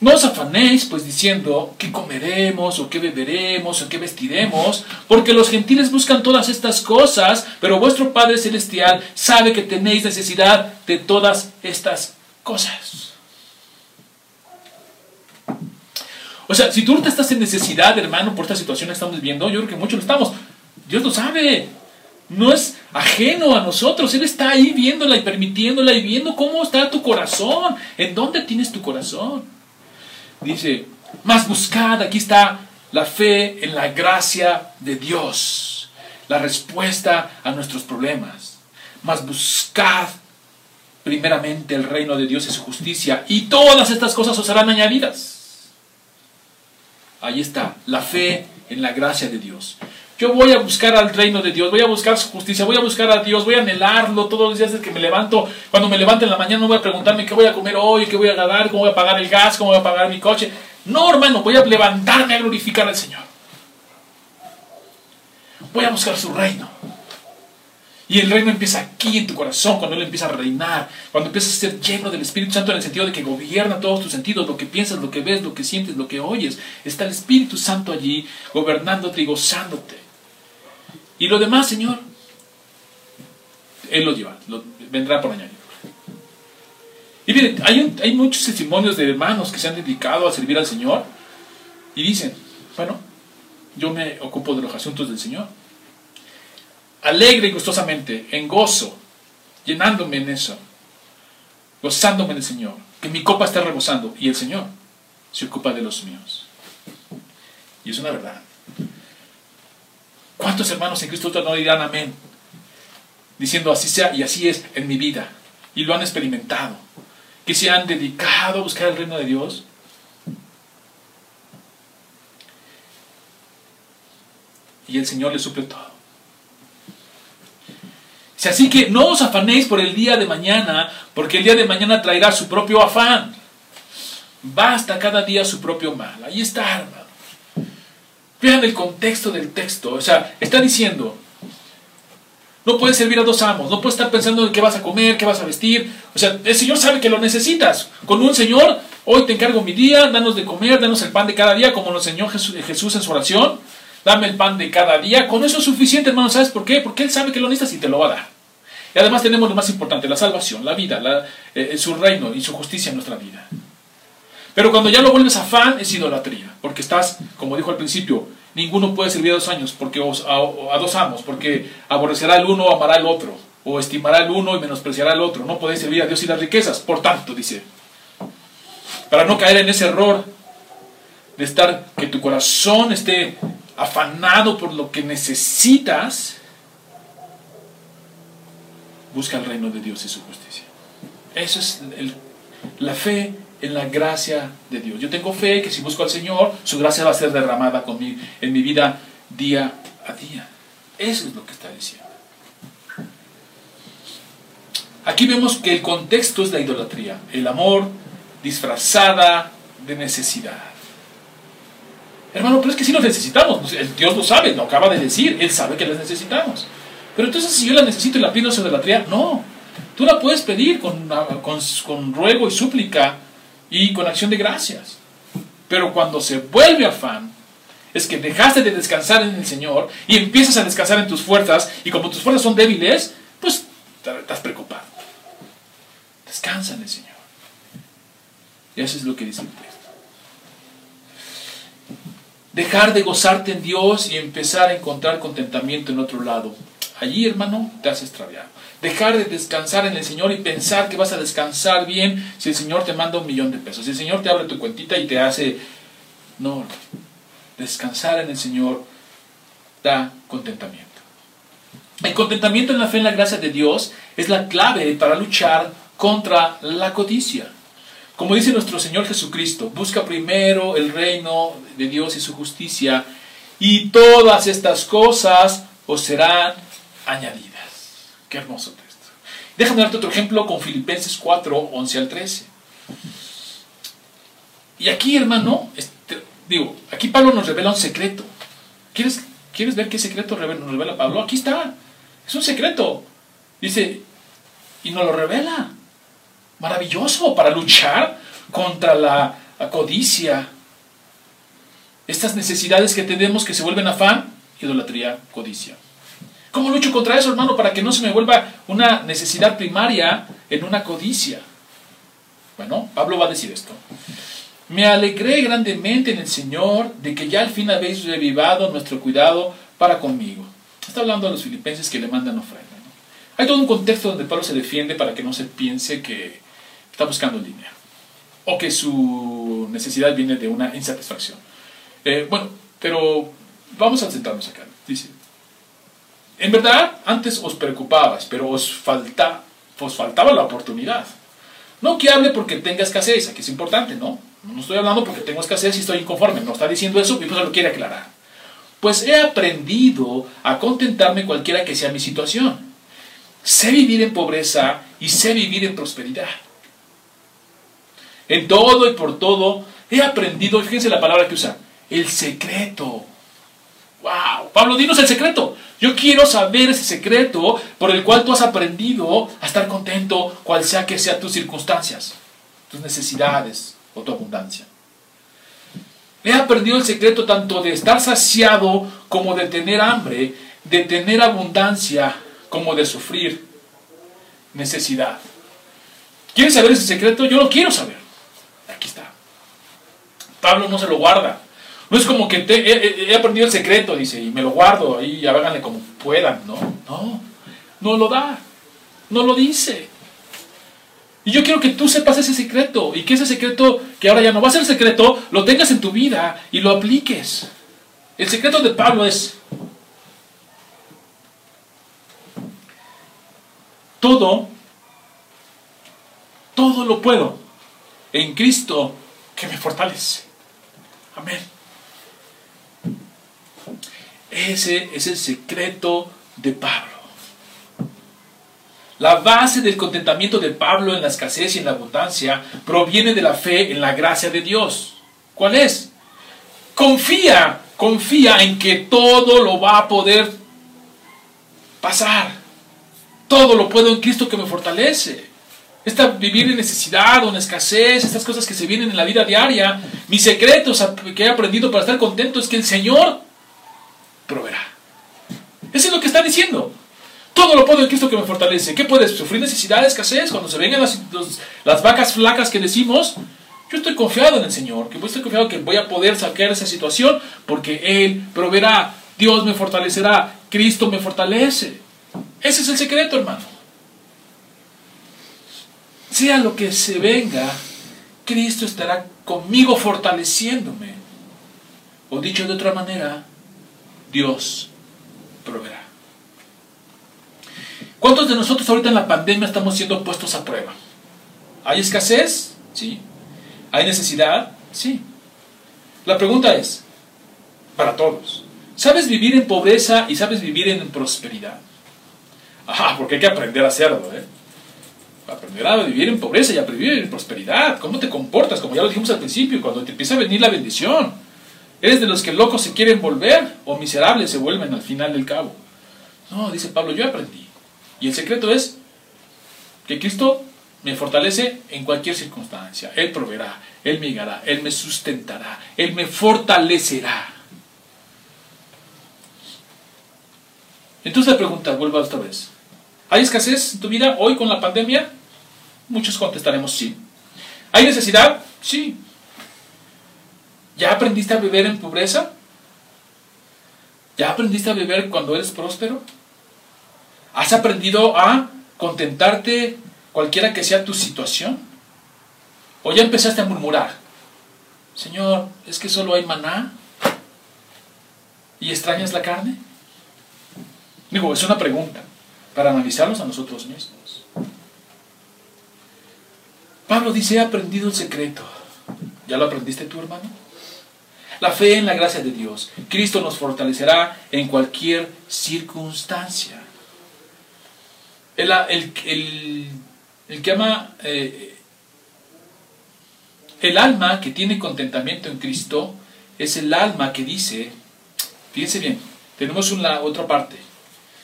No os afanéis, pues diciendo, ¿qué comeremos, o qué beberemos, o qué vestiremos? Porque los gentiles buscan todas estas cosas, pero vuestro Padre Celestial sabe que tenéis necesidad de todas estas cosas. O sea, si tú ahorita estás en necesidad, hermano, por esta situación que estamos viviendo, yo creo que muchos lo estamos. Dios lo sabe. No es ajeno a nosotros. Él está ahí viéndola y permitiéndola y viendo cómo está tu corazón. ¿En dónde tienes tu corazón? Dice, más buscad, aquí está la fe en la gracia de Dios. La respuesta a nuestros problemas. Más buscad primeramente el reino de Dios y su justicia. Y todas estas cosas os serán añadidas. Ahí está, la fe en la gracia de Dios. Yo voy a buscar al reino de Dios, voy a buscar su justicia, voy a buscar a Dios, voy a anhelarlo todos los días desde que me levanto. Cuando me levanto en la mañana no voy a preguntarme qué voy a comer hoy, qué voy a ganar, cómo voy a pagar el gas, cómo voy a pagar mi coche. No, hermano, voy a levantarme a glorificar al Señor. Voy a buscar su reino. Y el reino empieza aquí en tu corazón, cuando Él empieza a reinar, cuando empiezas a ser lleno del Espíritu Santo en el sentido de que gobierna todos tus sentidos, lo que piensas, lo que ves, lo que sientes, lo que oyes. Está el Espíritu Santo allí, gobernándote y gozándote. Y lo demás, Señor, Él lo lleva, vendrá por añadir. Y miren, hay, muchos testimonios de hermanos que se han dedicado a servir al Señor y dicen, bueno, yo me ocupo de los asuntos del Señor alegre y gustosamente, en gozo, llenándome en eso, gozándome en el Señor, que mi copa está rebosando y el Señor se ocupa de los míos. Y es una verdad. ¿Cuántos hermanos en Cristo no dirán amén? Diciendo así sea y así es en mi vida. Y lo han experimentado. Que se han dedicado a buscar el reino de Dios. Y el Señor les suple todo. Así que no os afanéis por el día de mañana, porque el día de mañana traerá su propio afán. Basta cada día su propio mal. Ahí está, hermano. Vean el contexto del texto. O sea, está diciendo, no puedes servir a dos amos, no puedes estar pensando en qué vas a comer, qué vas a vestir. O sea, el Señor sabe que lo necesitas. Con un Señor, hoy te encargo mi día, danos de comer, danos el pan de cada día, como lo enseñó Jesús en su oración. Dame el pan de cada día. Con eso es suficiente, hermano. ¿Sabes por qué? Porque Él sabe que lo necesitas y te lo va a dar. Y además tenemos lo más importante, la salvación, la vida, eh, su reino y su justicia en nuestra vida. Pero cuando ya lo vuelves afán, es idolatría. Porque estás, como dijo al principio, ninguno puede servir a dos años, porque a, dos amos, porque aborrecerá el uno o amará el otro, o estimará el uno y menospreciará el otro. No podéis servir a Dios y las riquezas. Por tanto, dice, para no caer en ese error de estar, que tu corazón esté afanado por lo que necesitas, busca el reino de Dios y su justicia. Eso es la fe en la gracia de Dios. Yo tengo fe que si busco al Señor, su gracia va a ser derramada conmigo, en mi vida día a día. Eso es lo que está diciendo. Aquí vemos que el contexto es la idolatría, el amor disfrazada de necesidad. Hermano, pero es que si lo necesitamos, Dios lo sabe, lo acaba de decir, Él sabe que las necesitamos. Pero entonces si yo la necesito y la pido de la tría, no. Tú la puedes pedir con, con, ruego y súplica y con acción de gracias. Pero cuando se vuelve afán, es que dejaste de descansar en el Señor y empiezas a descansar en tus fuerzas y como tus fuerzas son débiles, pues estás preocupado. Descansa en el Señor. Y eso es lo que dice el texto. Dejar de gozarte en Dios y empezar a encontrar contentamiento en otro lado. Allí, hermano, te has extraviado. Dejar de descansar en el Señor y pensar que vas a descansar bien si el Señor te manda un millón de pesos. Si el Señor te abre tu cuentita y te hace... No, descansar en el Señor da contentamiento. El contentamiento en la fe en la gracia de Dios es la clave para luchar contra la codicia. Como dice nuestro Señor Jesucristo, busca primero el reino de Dios y su justicia y todas estas cosas os serán añadidas. Qué hermoso texto. Déjame darte otro ejemplo con Filipenses 4, 11 al 13. Y aquí, hermano, este, digo, aquí Pablo nos revela un secreto. ¿Quieres, ¿Quieres ver qué secreto nos revela Pablo? Aquí está. Es un secreto. Dice, y nos lo revela. Maravilloso para luchar contra la, la codicia. Estas necesidades que tenemos que se vuelven afán, idolatría, codicia. ¿Cómo lucho contra eso, hermano, para que no se me vuelva una necesidad primaria en una codicia? Bueno, Pablo va a decir esto. Me alegré grandemente en el Señor de que ya al fin habéis revivado nuestro cuidado para conmigo. Está hablando a los filipenses que le mandan ofrenda. Hay todo un contexto donde Pablo se defiende para que no se piense que está buscando dinero o que su necesidad viene de una insatisfacción. Eh, bueno, pero vamos a sentarnos acá. Dice, en verdad antes os preocupabas, pero os, falta, os faltaba la oportunidad. No que hable porque tenga escasez, aquí es importante, ¿no? No estoy hablando porque tengo escasez y estoy inconforme, no está diciendo eso y pues lo quiere aclarar. Pues he aprendido a contentarme cualquiera que sea mi situación. Sé vivir en pobreza y sé vivir en prosperidad. En todo y por todo he aprendido, fíjense la palabra que usa, el secreto. ¡Wow! Pablo, dinos el secreto. Yo quiero saber ese secreto por el cual tú has aprendido a estar contento, cual sea que sean tus circunstancias, tus necesidades o tu abundancia. He aprendido el secreto tanto de estar saciado como de tener hambre, de tener abundancia como de sufrir necesidad. ¿Quieres saber ese secreto? Yo lo quiero saber. Aquí está. Pablo no se lo guarda. No es como que he, aprendido el secreto, dice, y me lo guardo ahí, háganle como puedan. No, no, no lo da, no lo dice. Y yo quiero que tú sepas ese secreto y que ese secreto, que ahora ya no va a ser secreto, lo tengas en tu vida y lo apliques. El secreto de Pablo es, todo, todo lo puedo en Cristo que me fortalece. Amén. Ese es el secreto de Pablo. La base del contentamiento de Pablo en la escasez y en la abundancia proviene de la fe en la gracia de Dios. ¿Cuál es? Confía, confía en que todo lo va a poder pasar. Todo lo puedo en Cristo que me fortalece. Esta vivir en necesidad o en escasez, estas cosas que se vienen en la vida diaria, mis secretos que he aprendido para estar contento es que el Señor proveerá. Eso es lo que está diciendo. Todo lo puedo en Cristo que me fortalece. ¿Qué puedes? ¿Sufrir necesidad, escasez? Cuando se vengan las, las vacas flacas que decimos, yo estoy confiado en el Señor, que estoy confiado que voy a poder sacar esa situación porque Él proveerá, Dios me fortalecerá, Cristo me fortalece. Ese es el secreto, hermano. Sea lo que se venga, Cristo estará conmigo fortaleciéndome. O dicho de otra manera, Dios proveerá. ¿Cuántos de nosotros ahorita en la pandemia estamos siendo puestos a prueba? ¿Hay escasez? Sí. ¿Hay necesidad? Sí. La pregunta es, para todos, ¿sabes vivir en pobreza y sabes vivir en prosperidad? Ajá, porque hay que aprender a hacerlo, ¿eh? Aprender a vivir en pobreza y a vivir en prosperidad. ¿Cómo te comportas? Como ya lo dijimos al principio, cuando te empieza a venir la bendición. ¿Eres de los que locos se quieren volver o miserables se vuelven al final del cabo? No, dice Pablo, yo aprendí. Y el secreto es que Cristo me fortalece en cualquier circunstancia. Él proveerá, Él me guiará, Él me sustentará, Él me fortalecerá. Entonces la pregunta, vuelvo otra vez. ¿Hay escasez en tu vida hoy con la pandemia? Muchos contestaremos sí. ¿Hay necesidad? Sí. ¿Ya aprendiste a beber en pobreza? ¿Ya aprendiste a beber cuando eres próspero? ¿Has aprendido a contentarte cualquiera que sea tu situación? ¿O ya empezaste a murmurar? Señor, ¿es que solo hay maná? ¿Y extrañas la carne? Digo, es una pregunta para analizarnos a nosotros mismos. Pablo dice, he aprendido el secreto. ¿Ya lo aprendiste tú, hermano? La fe en la gracia de Dios. Cristo nos fortalecerá en cualquier circunstancia. El, el, que ama, eh, el alma que tiene contentamiento en Cristo es el alma que dice, fíjense bien, tenemos una otra parte.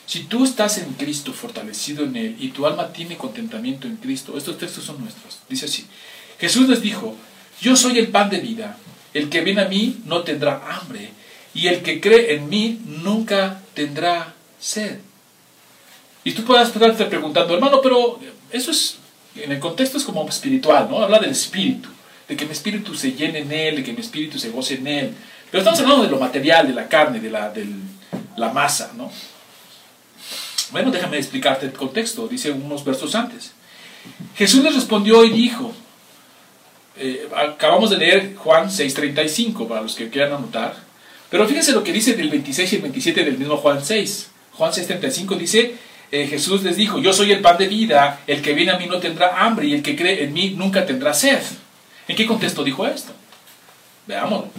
Si tú estás en Cristo, fortalecido en Él, y tu alma tiene contentamiento en Cristo, estos textos son nuestros. Dice así, Jesús les dijo, yo soy el pan de vida. El que viene a mí no tendrá hambre, y el que cree en mí nunca tendrá sed. Y tú puedas estarte preguntando, hermano, pero eso es, en el contexto es como espiritual, ¿no? Habla del espíritu. de que mi espíritu se llene en Él, de que mi espíritu se goce en Él. Pero estamos hablando de lo material, de la carne, de la, de la masa, ¿no? Bueno, déjame explicarte el contexto, dice unos versos antes. Jesús les respondió y dijo, eh, acabamos de leer Juan 6:35, para los que quieran anotar, pero fíjense lo que dice del 26 y el 27 del mismo Juan 6. Juan 6:35 dice, eh, Jesús les dijo, yo soy el pan de vida, el que viene a mí no tendrá hambre y el que cree en mí nunca tendrá sed. ¿En qué contexto dijo esto? Veámoslo.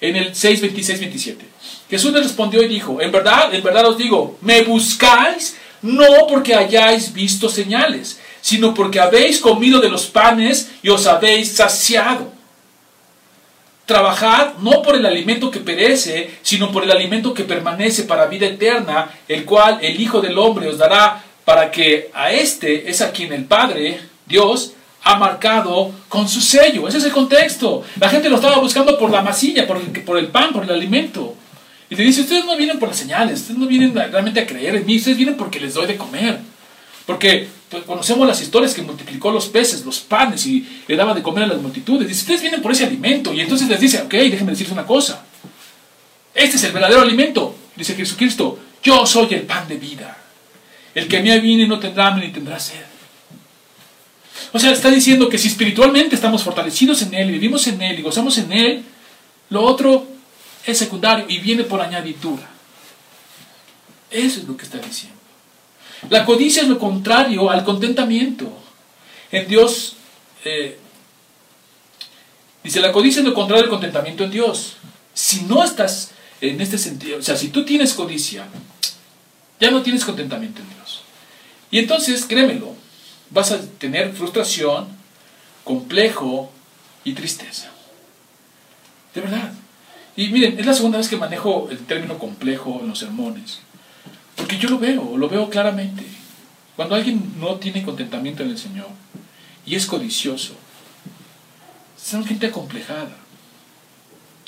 En el 6, 26, 27. Jesús les respondió y dijo, en verdad, en verdad os digo, me buscáis no porque hayáis visto señales, sino porque habéis comido de los panes y os habéis saciado. Trabajad no por el alimento que perece, sino por el alimento que permanece para vida eterna, el cual el Hijo del Hombre os dará para que a éste es a quien el Padre, Dios, ha marcado con su sello. Ese es el contexto. La gente lo estaba buscando por la masilla, por el, pan, por el alimento. Y te dice, ustedes no vienen por las señales, ustedes no vienen realmente a creer en mí, ustedes vienen porque les doy de comer. Porque pues, conocemos las historias que multiplicó los peces, los panes y le daba de comer a las multitudes. Dice, ustedes vienen por ese alimento. Y entonces les dice, ok, déjenme decirles una cosa. Este es el verdadero alimento. Dice Jesucristo, yo soy el pan de vida. El que a mí viene no tendrá hambre ni tendrá sed. O sea, está diciendo que si espiritualmente estamos fortalecidos en Él y vivimos en Él y gozamos en Él, lo otro es secundario y viene por añadidura. Eso es lo que está diciendo. La codicia es lo contrario al contentamiento. En Dios, eh, dice, la codicia es lo contrario al contentamiento en Dios. Si no estás en este sentido, o sea, si tú tienes codicia, ya no tienes contentamiento en Dios. Y entonces, créemelo, vas a tener frustración, complejo y tristeza. De verdad. Y miren, es la segunda vez que manejo el término complejo en los sermones. Porque yo lo veo, lo veo claramente. Cuando alguien no tiene contentamiento en el Señor y es codicioso, son gente acomplejada.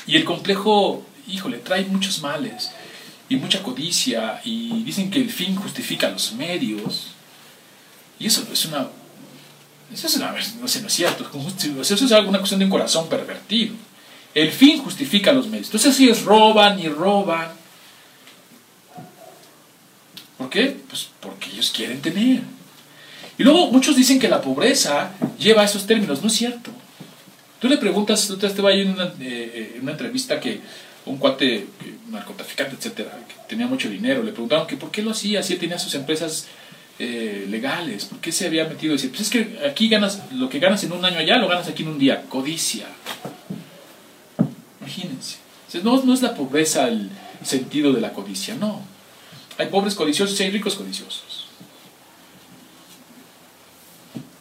Y el complejo, híjole, trae muchos males y mucha codicia y dicen que el fin justifica los medios. Y eso es una... Eso es una... No sé, no es cierto. Eso es alguna cuestión de un corazón pervertido. El fin justifica los medios. Entonces si es roban y roban. ¿Por qué? Pues porque ellos quieren tener. Y luego muchos dicen que la pobreza lleva a esos términos. No es cierto. Tú le preguntas, tú te va en una, eh, en una entrevista que un cuate narcotraficante, etcétera, que tenía mucho dinero, le preguntaron que por qué lo hacía, si él tenía sus empresas eh, legales, por qué se había metido. Decir, pues es que aquí ganas, lo que ganas en un año allá, lo ganas aquí en un día. Codicia. Imagínense. No, no es la pobreza el sentido de la codicia, no. Hay pobres codiciosos y hay ricos codiciosos.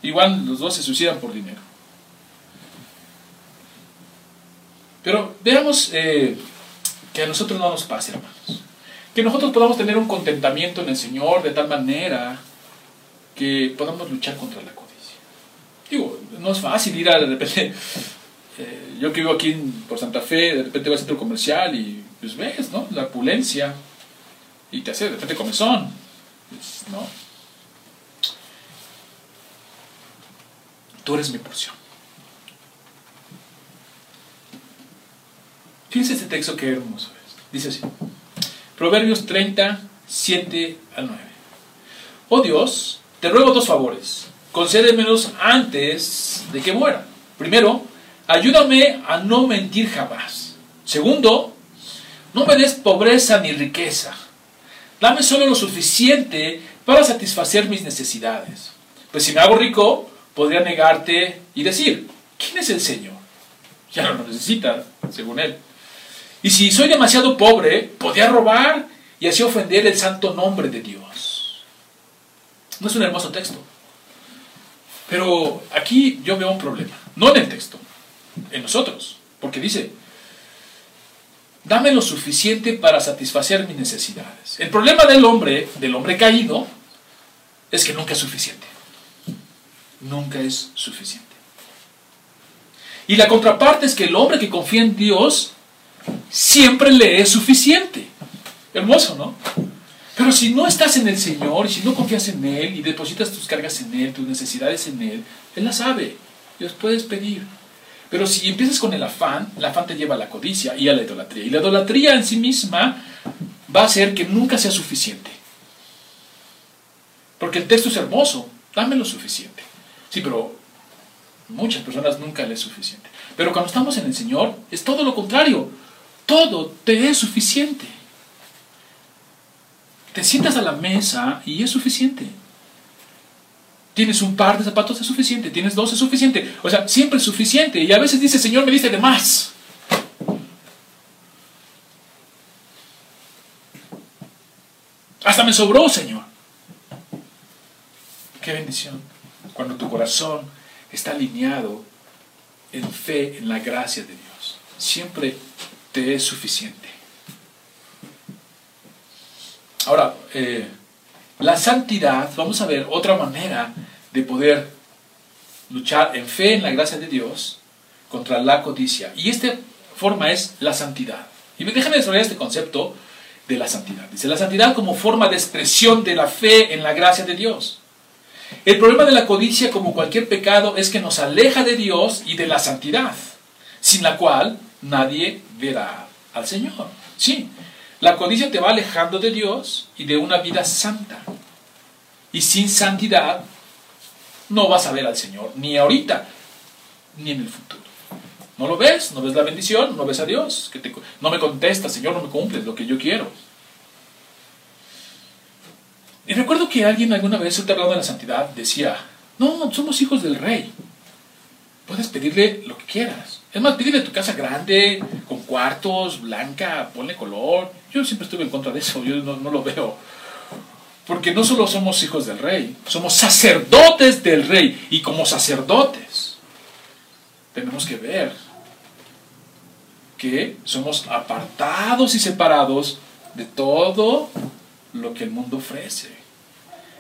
Igual los dos se suicidan por dinero. Pero veamos eh, que a nosotros no nos pase, hermanos. Que nosotros podamos tener un contentamiento en el Señor de tal manera que podamos luchar contra la codicia. Digo, no es fácil ir a de repente eh, yo que vivo aquí por Santa Fe, de repente voy al centro comercial y pues ves, ¿no? La opulencia y te hace de repente comezón, pues, ¿no? Tú eres mi porción. Fíjense este texto que hermoso es. Dice así. Proverbios 30, 7 al 9. Oh Dios, te ruego dos favores. Concédemelos antes de que muera. Primero, ayúdame a no mentir jamás. Segundo, no me des pobreza ni riqueza. Dame solo lo suficiente para satisfacer mis necesidades. Pues si me hago rico, podría negarte y decir, ¿quién es el Señor? Ya no lo necesita, según él. Y si soy demasiado pobre, podría robar y así ofender el santo nombre de Dios. No es un hermoso texto. Pero aquí yo veo un problema. No en el texto, en nosotros. Porque dice, dame lo suficiente para satisfacer mis necesidades. El problema del hombre, del hombre caído, es que nunca es suficiente. Nunca es suficiente. Y la contraparte es que el hombre que confía en Dios siempre le es suficiente. Hermoso, ¿no? Pero si no estás en el Señor si no confías en Él y depositas tus cargas en Él, tus necesidades en Él, Él las sabe las puedes pedir. Pero si empiezas con el afán, el afán te lleva a la codicia y a la idolatría. Y la idolatría en sí misma va a hacer que nunca sea suficiente. Porque el texto es hermoso, dame lo suficiente. Sí, pero muchas personas nunca les es suficiente. Pero cuando estamos en el Señor, es todo lo contrario. Todo te es suficiente. Te sientas a la mesa y es suficiente. Tienes un par de zapatos, es suficiente. Tienes dos, es suficiente. O sea, siempre es suficiente. Y a veces dice, Señor, me dice de más. Hasta me sobró, Señor. Qué bendición. Cuando tu corazón está alineado en fe, en la gracia de Dios. Siempre te es suficiente. Ahora, eh, la santidad, vamos a ver otra manera de poder luchar en fe, en la gracia de Dios, contra la codicia. Y esta forma es la santidad. Y déjame desarrollar este concepto de la santidad. Dice, la santidad como forma de expresión de la fe en la gracia de Dios. El problema de la codicia, como cualquier pecado, es que nos aleja de Dios y de la santidad, sin la cual nadie verá al Señor. Sí, la codicia te va alejando de Dios y de una vida santa. Y sin santidad no vas a ver al Señor, ni ahorita, ni en el futuro. No lo ves, no ves la bendición, no ves a Dios. No me contesta, Señor, no me cumples lo que yo quiero. Y recuerdo que alguien alguna vez, hablando de la santidad, decía, no, somos hijos del rey. Puedes pedirle lo que quieras. Es más, pídele tu casa grande, con cuartos, blanca, ponle color. Yo siempre estuve en contra de eso, yo no, lo veo. Porque no solo somos hijos del rey, somos sacerdotes del rey. Y como sacerdotes, tenemos que ver que somos apartados y separados de todo lo que el mundo ofrece.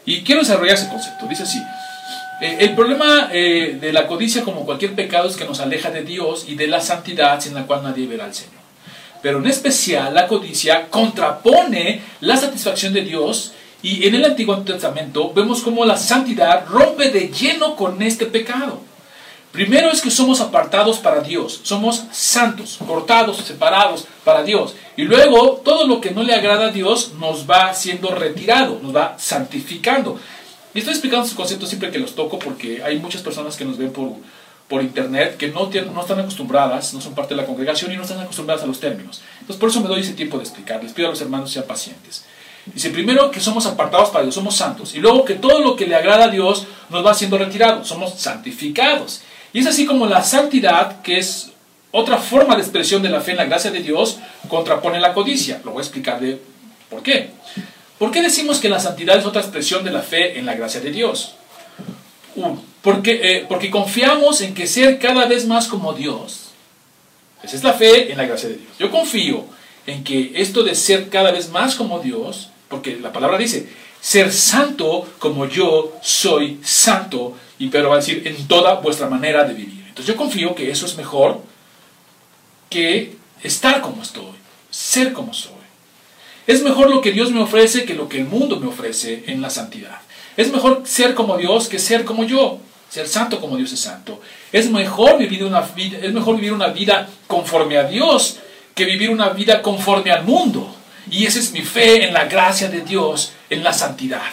Y quiero desarrollar ese concepto. Dice así, eh, el problema eh, de la codicia, como cualquier pecado, es que nos aleja de Dios y de la santidad sin la cual nadie verá al Señor. Pero en especial la codicia contrapone la satisfacción de Dios y en el Antiguo Testamento vemos cómo la santidad rompe de lleno con este pecado. Primero es que somos apartados para Dios, somos santos, cortados, separados para Dios. Y luego todo lo que no le agrada a Dios nos va siendo retirado, nos va santificando. Y estoy explicando estos conceptos siempre que los toco porque hay muchas personas que nos ven por, por internet que no, no están acostumbradas, no son parte de la congregación y no están acostumbradas a los términos. Entonces por eso me doy ese tiempo de explicar. Les pido a los hermanos sean pacientes. Dice primero que somos apartados para Dios, somos santos. Y luego que todo lo que le agrada a Dios nos va siendo retirado, somos santificados. Y es así como la santidad, que es otra forma de expresión de la fe en la gracia de Dios, contrapone la codicia. Lo voy a explicar de por qué. ¿Por qué decimos que la santidad es otra expresión de la fe en la gracia de Dios? Porque, eh, porque confiamos en que ser cada vez más como Dios. Esa es la fe en la gracia de Dios. Yo confío en que esto de ser cada vez más como Dios, porque la palabra dice, ser santo como yo soy santo, y pero va a decir en toda vuestra manera de vivir. Entonces yo confío que eso es mejor que estar como estoy, ser como soy. Es mejor lo que Dios me ofrece que lo que el mundo me ofrece en la santidad. Es mejor ser como Dios que ser como yo, ser santo como Dios es santo. Es mejor vivir una vida, es mejor vivir una vida conforme a Dios que vivir una vida conforme al mundo. Y esa es mi fe en la gracia de Dios, en la santidad.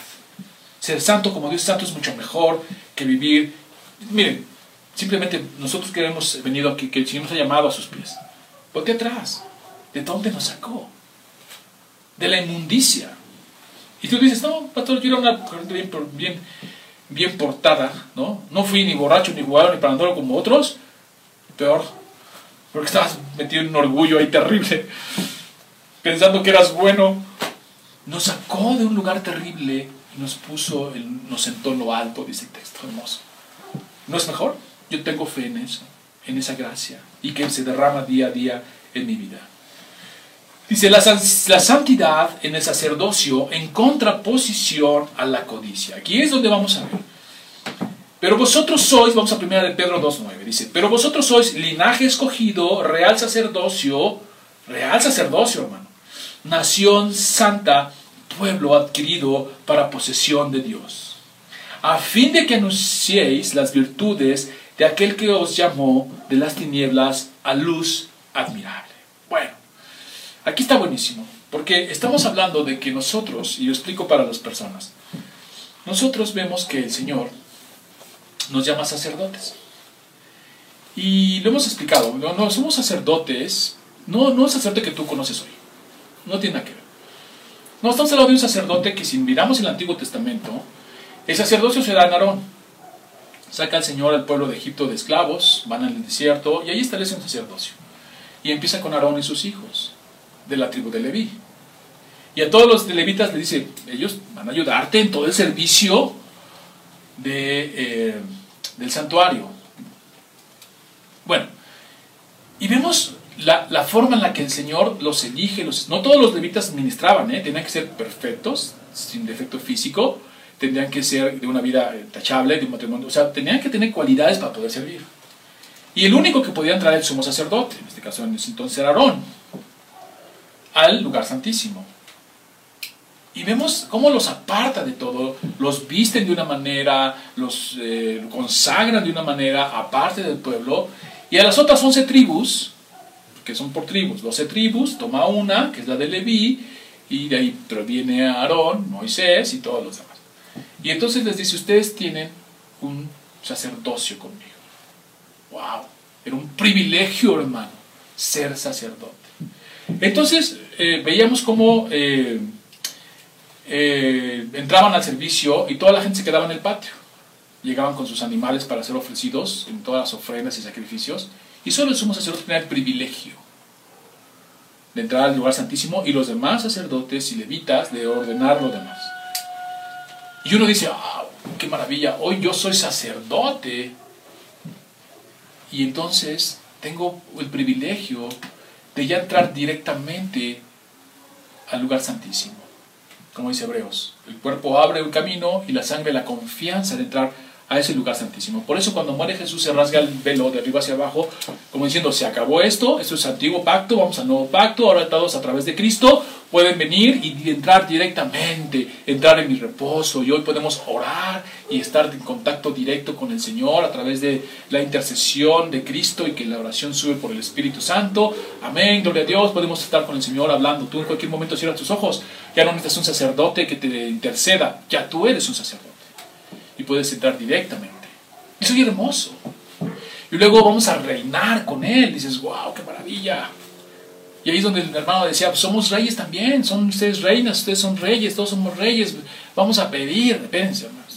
Ser santo como Dios santo es mucho mejor que vivir. Miren, simplemente nosotros que hemos venido aquí, que el Señor nos ha llamado a sus pies. ¿Por qué atrás? ¿De dónde nos sacó? De la inmundicia. Y tú dices, no, pastor, yo era una bien, bien, bien portada, ¿no? No fui ni borracho, ni jugador, ni parandolo como otros. Peor, porque estabas metido en un orgullo ahí terrible, pensando que eras bueno. Nos sacó de un lugar terrible y nos puso, nos sentó en lo alto, dice el texto hermoso. ¿No es mejor? Yo tengo fe en eso, en esa gracia, y que se derrama día a día en mi vida. Dice, la, santidad en el sacerdocio en contraposición a la codicia. Aquí es donde vamos a ver. Pero vosotros sois, vamos a primera de Pedro 2.9, dice, pero vosotros sois linaje escogido, real sacerdocio, real sacerdocio, hermano, nación santa, pueblo adquirido para posesión de Dios, a fin de que anunciéis las virtudes de aquel que os llamó de las tinieblas a luz admirable. Aquí está buenísimo, porque estamos hablando de que nosotros, y lo explico para las personas, nosotros vemos que el Señor nos llama sacerdotes. Y lo hemos explicado, no, no somos sacerdotes, no, no el sacerdote que tú conoces hoy, no tiene nada que ver. No, estamos hablando de un sacerdote que si miramos el Antiguo Testamento, el sacerdocio se da en Aarón. Saca al Señor al pueblo de Egipto de esclavos, van al desierto y ahí establece un sacerdocio. Y empieza con Aarón y sus hijos, de la tribu de Leví. Y a todos los levitas le dice, ellos van a ayudarte en todo el servicio de, eh, del santuario. Bueno, y vemos la, forma en la que el Señor los elige. No todos los levitas ministraban, ¿eh? tenían que ser perfectos, sin defecto físico, tendrían que ser de una vida eh, tachable, de un matrimonio, o sea, tenían que tener cualidades para poder servir. Y el único que podía entrar el sumo sacerdote, en este caso entonces era Aarón, al lugar santísimo. Y vemos cómo los aparta de todo, los visten de una manera, los eh, consagran de una manera aparte del pueblo. Y a las otras once tribus, que son por tribus, doce tribus, toma una, que es la de Leví, y de ahí proviene Aarón, Moisés y todos los demás. Y entonces les dice, ustedes tienen un sacerdocio conmigo. ¡Wow! Era un privilegio, hermano, ser sacerdote. Entonces eh, veíamos cómo eh, eh, entraban al servicio y toda la gente se quedaba en el patio. Llegaban con sus animales para ser ofrecidos en todas las ofrendas y sacrificios. Y solo el sumo sacerdote tenía el privilegio de entrar al lugar santísimo y los demás sacerdotes y levitas de ordenar lo demás. Y uno dice, ah, qué maravilla, hoy yo soy sacerdote. Y entonces tengo el privilegio de ya entrar directamente al lugar santísimo. Como dice Hebreos, el cuerpo abre un camino y la sangre la confianza de entrar a ese lugar santísimo. Por eso cuando muere Jesús se rasga el velo de arriba hacia abajo, como diciendo, se acabó esto, esto es antiguo pacto, vamos al nuevo pacto, ahora todos a través de Cristo pueden venir y entrar directamente, entrar en mi reposo. Y hoy podemos orar y estar en contacto directo con el Señor a través de la intercesión de Cristo y que la oración sube por el Espíritu Santo. Amén, gloria a Dios. Podemos estar con el Señor hablando. Tú en cualquier momento cierras tus ojos. Ya no necesitas un sacerdote que te interceda. Ya tú eres un sacerdote. Y puedes entrar directamente. Y soy hermoso. Y luego vamos a reinar con Él. Dices, wow, qué maravilla. Y ahí es donde el hermano decía, pues somos reyes también, son ustedes reinas, ustedes son reyes, todos somos reyes, vamos a pedir, espérense hermanos.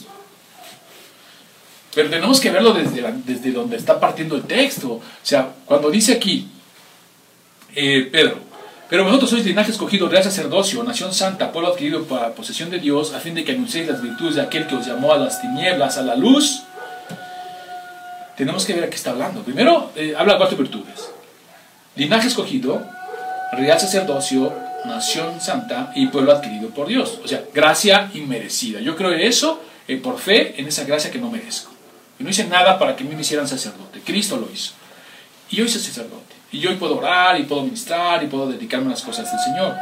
Pero tenemos que verlo desde, desde donde está partiendo el texto. O sea, cuando dice aquí, eh, Pedro, pero vosotros sois linaje escogido, real sacerdocio, nación santa, pueblo adquirido para posesión de Dios, a fin de que anunciéis las virtudes de aquel que os llamó a las tinieblas, a la luz. Tenemos que ver a qué está hablando. Primero, eh, habla cuatro virtudes. Linaje escogido, real sacerdocio, nación santa y pueblo adquirido por Dios. O sea, gracia inmerecida. Yo creo en eso, eh, por fe, en esa gracia que no merezco. Yo no hice nada para que me hicieran sacerdote. Cristo lo hizo. Y yo hice sacerdote. Y yo puedo orar, y puedo ministrar, y puedo dedicarme a las cosas del Señor.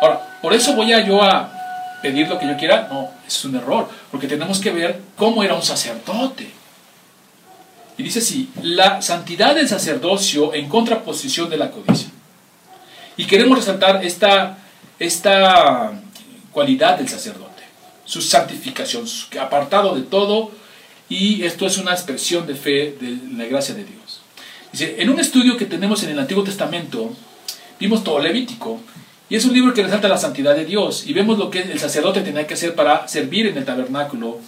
Ahora, ¿por eso voy a yo a pedir lo que yo quiera? No, es un error. Porque tenemos que ver cómo era un sacerdote. Y dice así, la santidad del sacerdocio en contraposición de la codicia. Y queremos resaltar esta, esta cualidad del sacerdote, su santificación, apartado de todo, y esto es una expresión de fe de la gracia de Dios. Dice, en un estudio que tenemos en el Antiguo Testamento, vimos todo Levítico, y es un libro que resalta la santidad de Dios, y vemos lo que el sacerdote tenía que hacer para servir en el tabernáculo,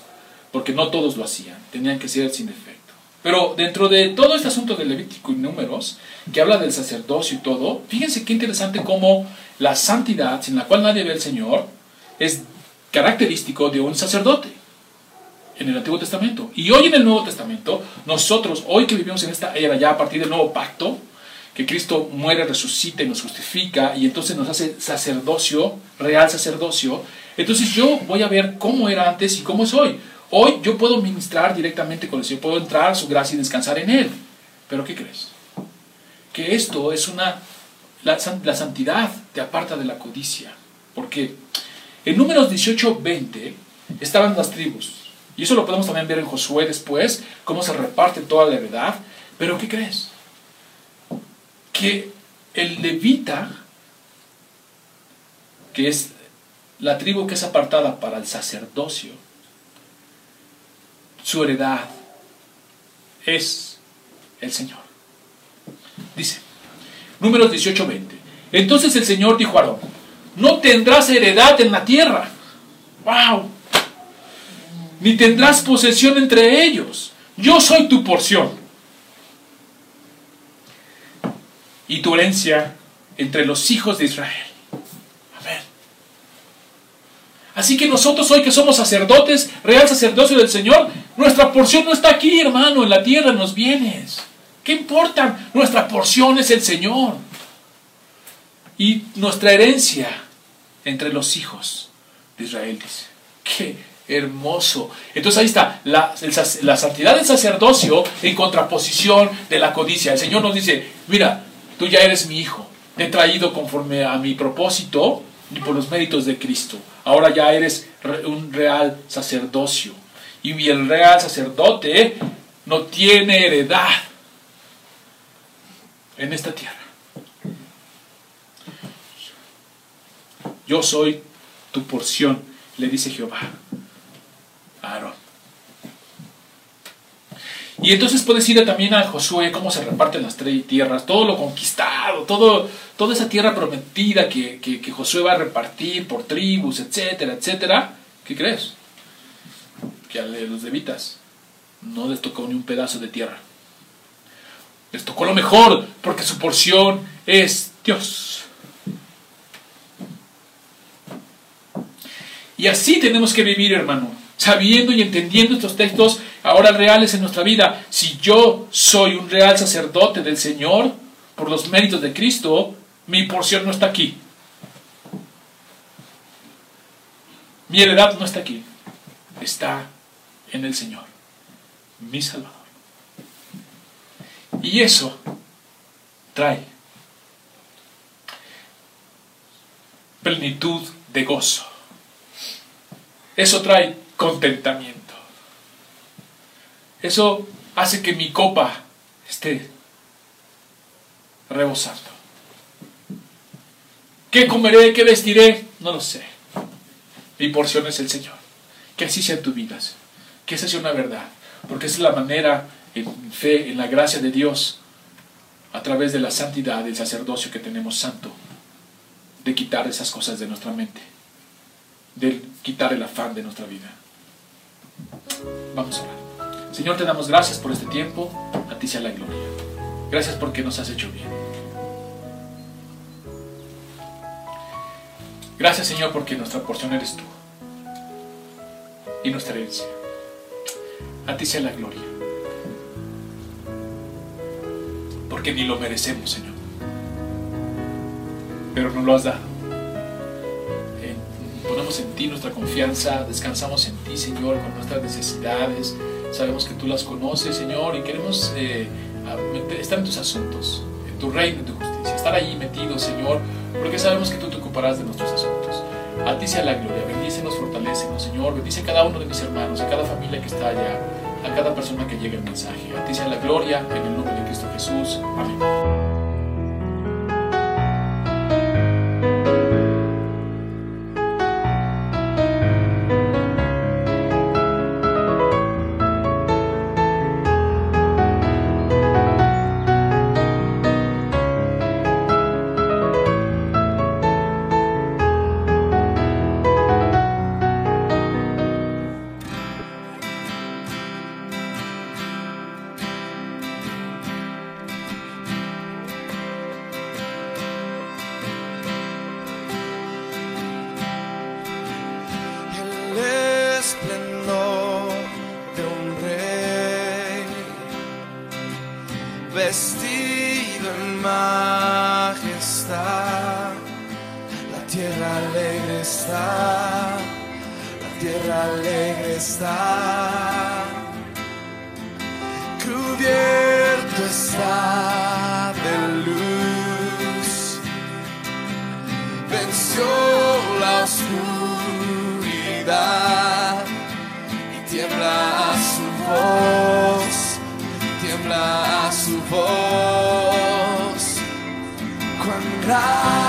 porque no todos lo hacían, tenían que ser sin defecto. Pero dentro de todo este asunto de Levítico y números, que habla del sacerdocio y todo, fíjense qué interesante cómo la santidad, sin la cual nadie ve al Señor, es característico de un sacerdote en el Antiguo Testamento. Y hoy en el Nuevo Testamento, nosotros, hoy que vivimos en esta era ya a partir del nuevo pacto, que Cristo muere, resucita y nos justifica y entonces nos hace sacerdocio, real sacerdocio, entonces yo voy a ver cómo era antes y cómo es hoy. Hoy yo puedo ministrar directamente con el Señor, puedo entrar a su gracia y descansar en Él. Pero ¿qué crees? Que esto es una... La, santidad te aparta de la codicia. Porque en números 18, 20 estaban las tribus. Y eso lo podemos también ver en Josué después, cómo se reparte toda la heredad. Pero ¿qué crees? Que el levita, que es la tribu que es apartada para el sacerdocio, su heredad es el Señor. Dice, números 18-20. Entonces el Señor dijo a Aarón, no tendrás heredad en la tierra. ¡Wow! Ni tendrás posesión entre ellos. Yo soy tu porción. Y tu herencia entre los hijos de Israel. Amén. Así que nosotros hoy que somos sacerdotes, real sacerdocio del Señor, nuestra porción no está aquí, hermano, en la tierra, en los bienes. ¿Qué importa? Nuestra porción es el Señor. Y nuestra herencia entre los hijos de Israel, dice. Qué hermoso. Entonces ahí está la, la, santidad del sacerdocio en contraposición de la codicia. El Señor nos dice, mira, tú ya eres mi hijo, te he traído conforme a mi propósito y por los méritos de Cristo. Ahora ya eres un real sacerdocio. Y el real sacerdote no tiene heredad en esta tierra. Yo soy tu porción, le dice Jehová Aarón. Y entonces puedes ir también a Josué, cómo se reparten las tres tierras, todo lo conquistado, todo, toda esa tierra prometida que, que Josué va a repartir por tribus, etcétera, etcétera. ¿Qué crees? Que a los levitas no les tocó ni un pedazo de tierra. Les tocó lo mejor, porque su porción es Dios. Y así tenemos que vivir, hermano, sabiendo y entendiendo estos textos ahora reales en nuestra vida. Si yo soy un real sacerdote del Señor, por los méritos de Cristo, mi porción no está aquí. Mi heredad no está aquí. Está en el Señor, mi Salvador. Y eso trae plenitud de gozo. Eso trae contentamiento. Eso hace que mi copa esté rebosando. ¿Qué comeré? ¿Qué vestiré? No lo sé. Mi porción es el Señor. Que así sea tu vida. Que esa sea una verdad. Porque esa es la manera, en fe, en la gracia de Dios, a través de la santidad del sacerdocio que tenemos santo, de quitar esas cosas de nuestra mente de quitar el afán de nuestra vida. Vamos a orar. Señor, te damos gracias por este tiempo. A ti sea la gloria. Gracias porque nos has hecho bien. Gracias, Señor, porque nuestra porción eres tú. Y nuestra herencia. A ti sea la gloria. Porque ni lo merecemos, Señor. Pero no lo has dado ponemos en ti nuestra confianza, descansamos en ti, Señor, con nuestras necesidades. Sabemos que tú las conoces, Señor, y queremos eh, estar en tus asuntos, en tu reino, en tu justicia, estar allí metidos, Señor, porque sabemos que tú te ocuparás de nuestros asuntos. A ti sea la gloria, bendícenos, fortalecenos, Señor, bendice a cada uno de mis hermanos, a cada familia que está allá, a cada persona que llegue el mensaje. A ti sea la gloria, en el nombre de Cristo Jesús. Amén. El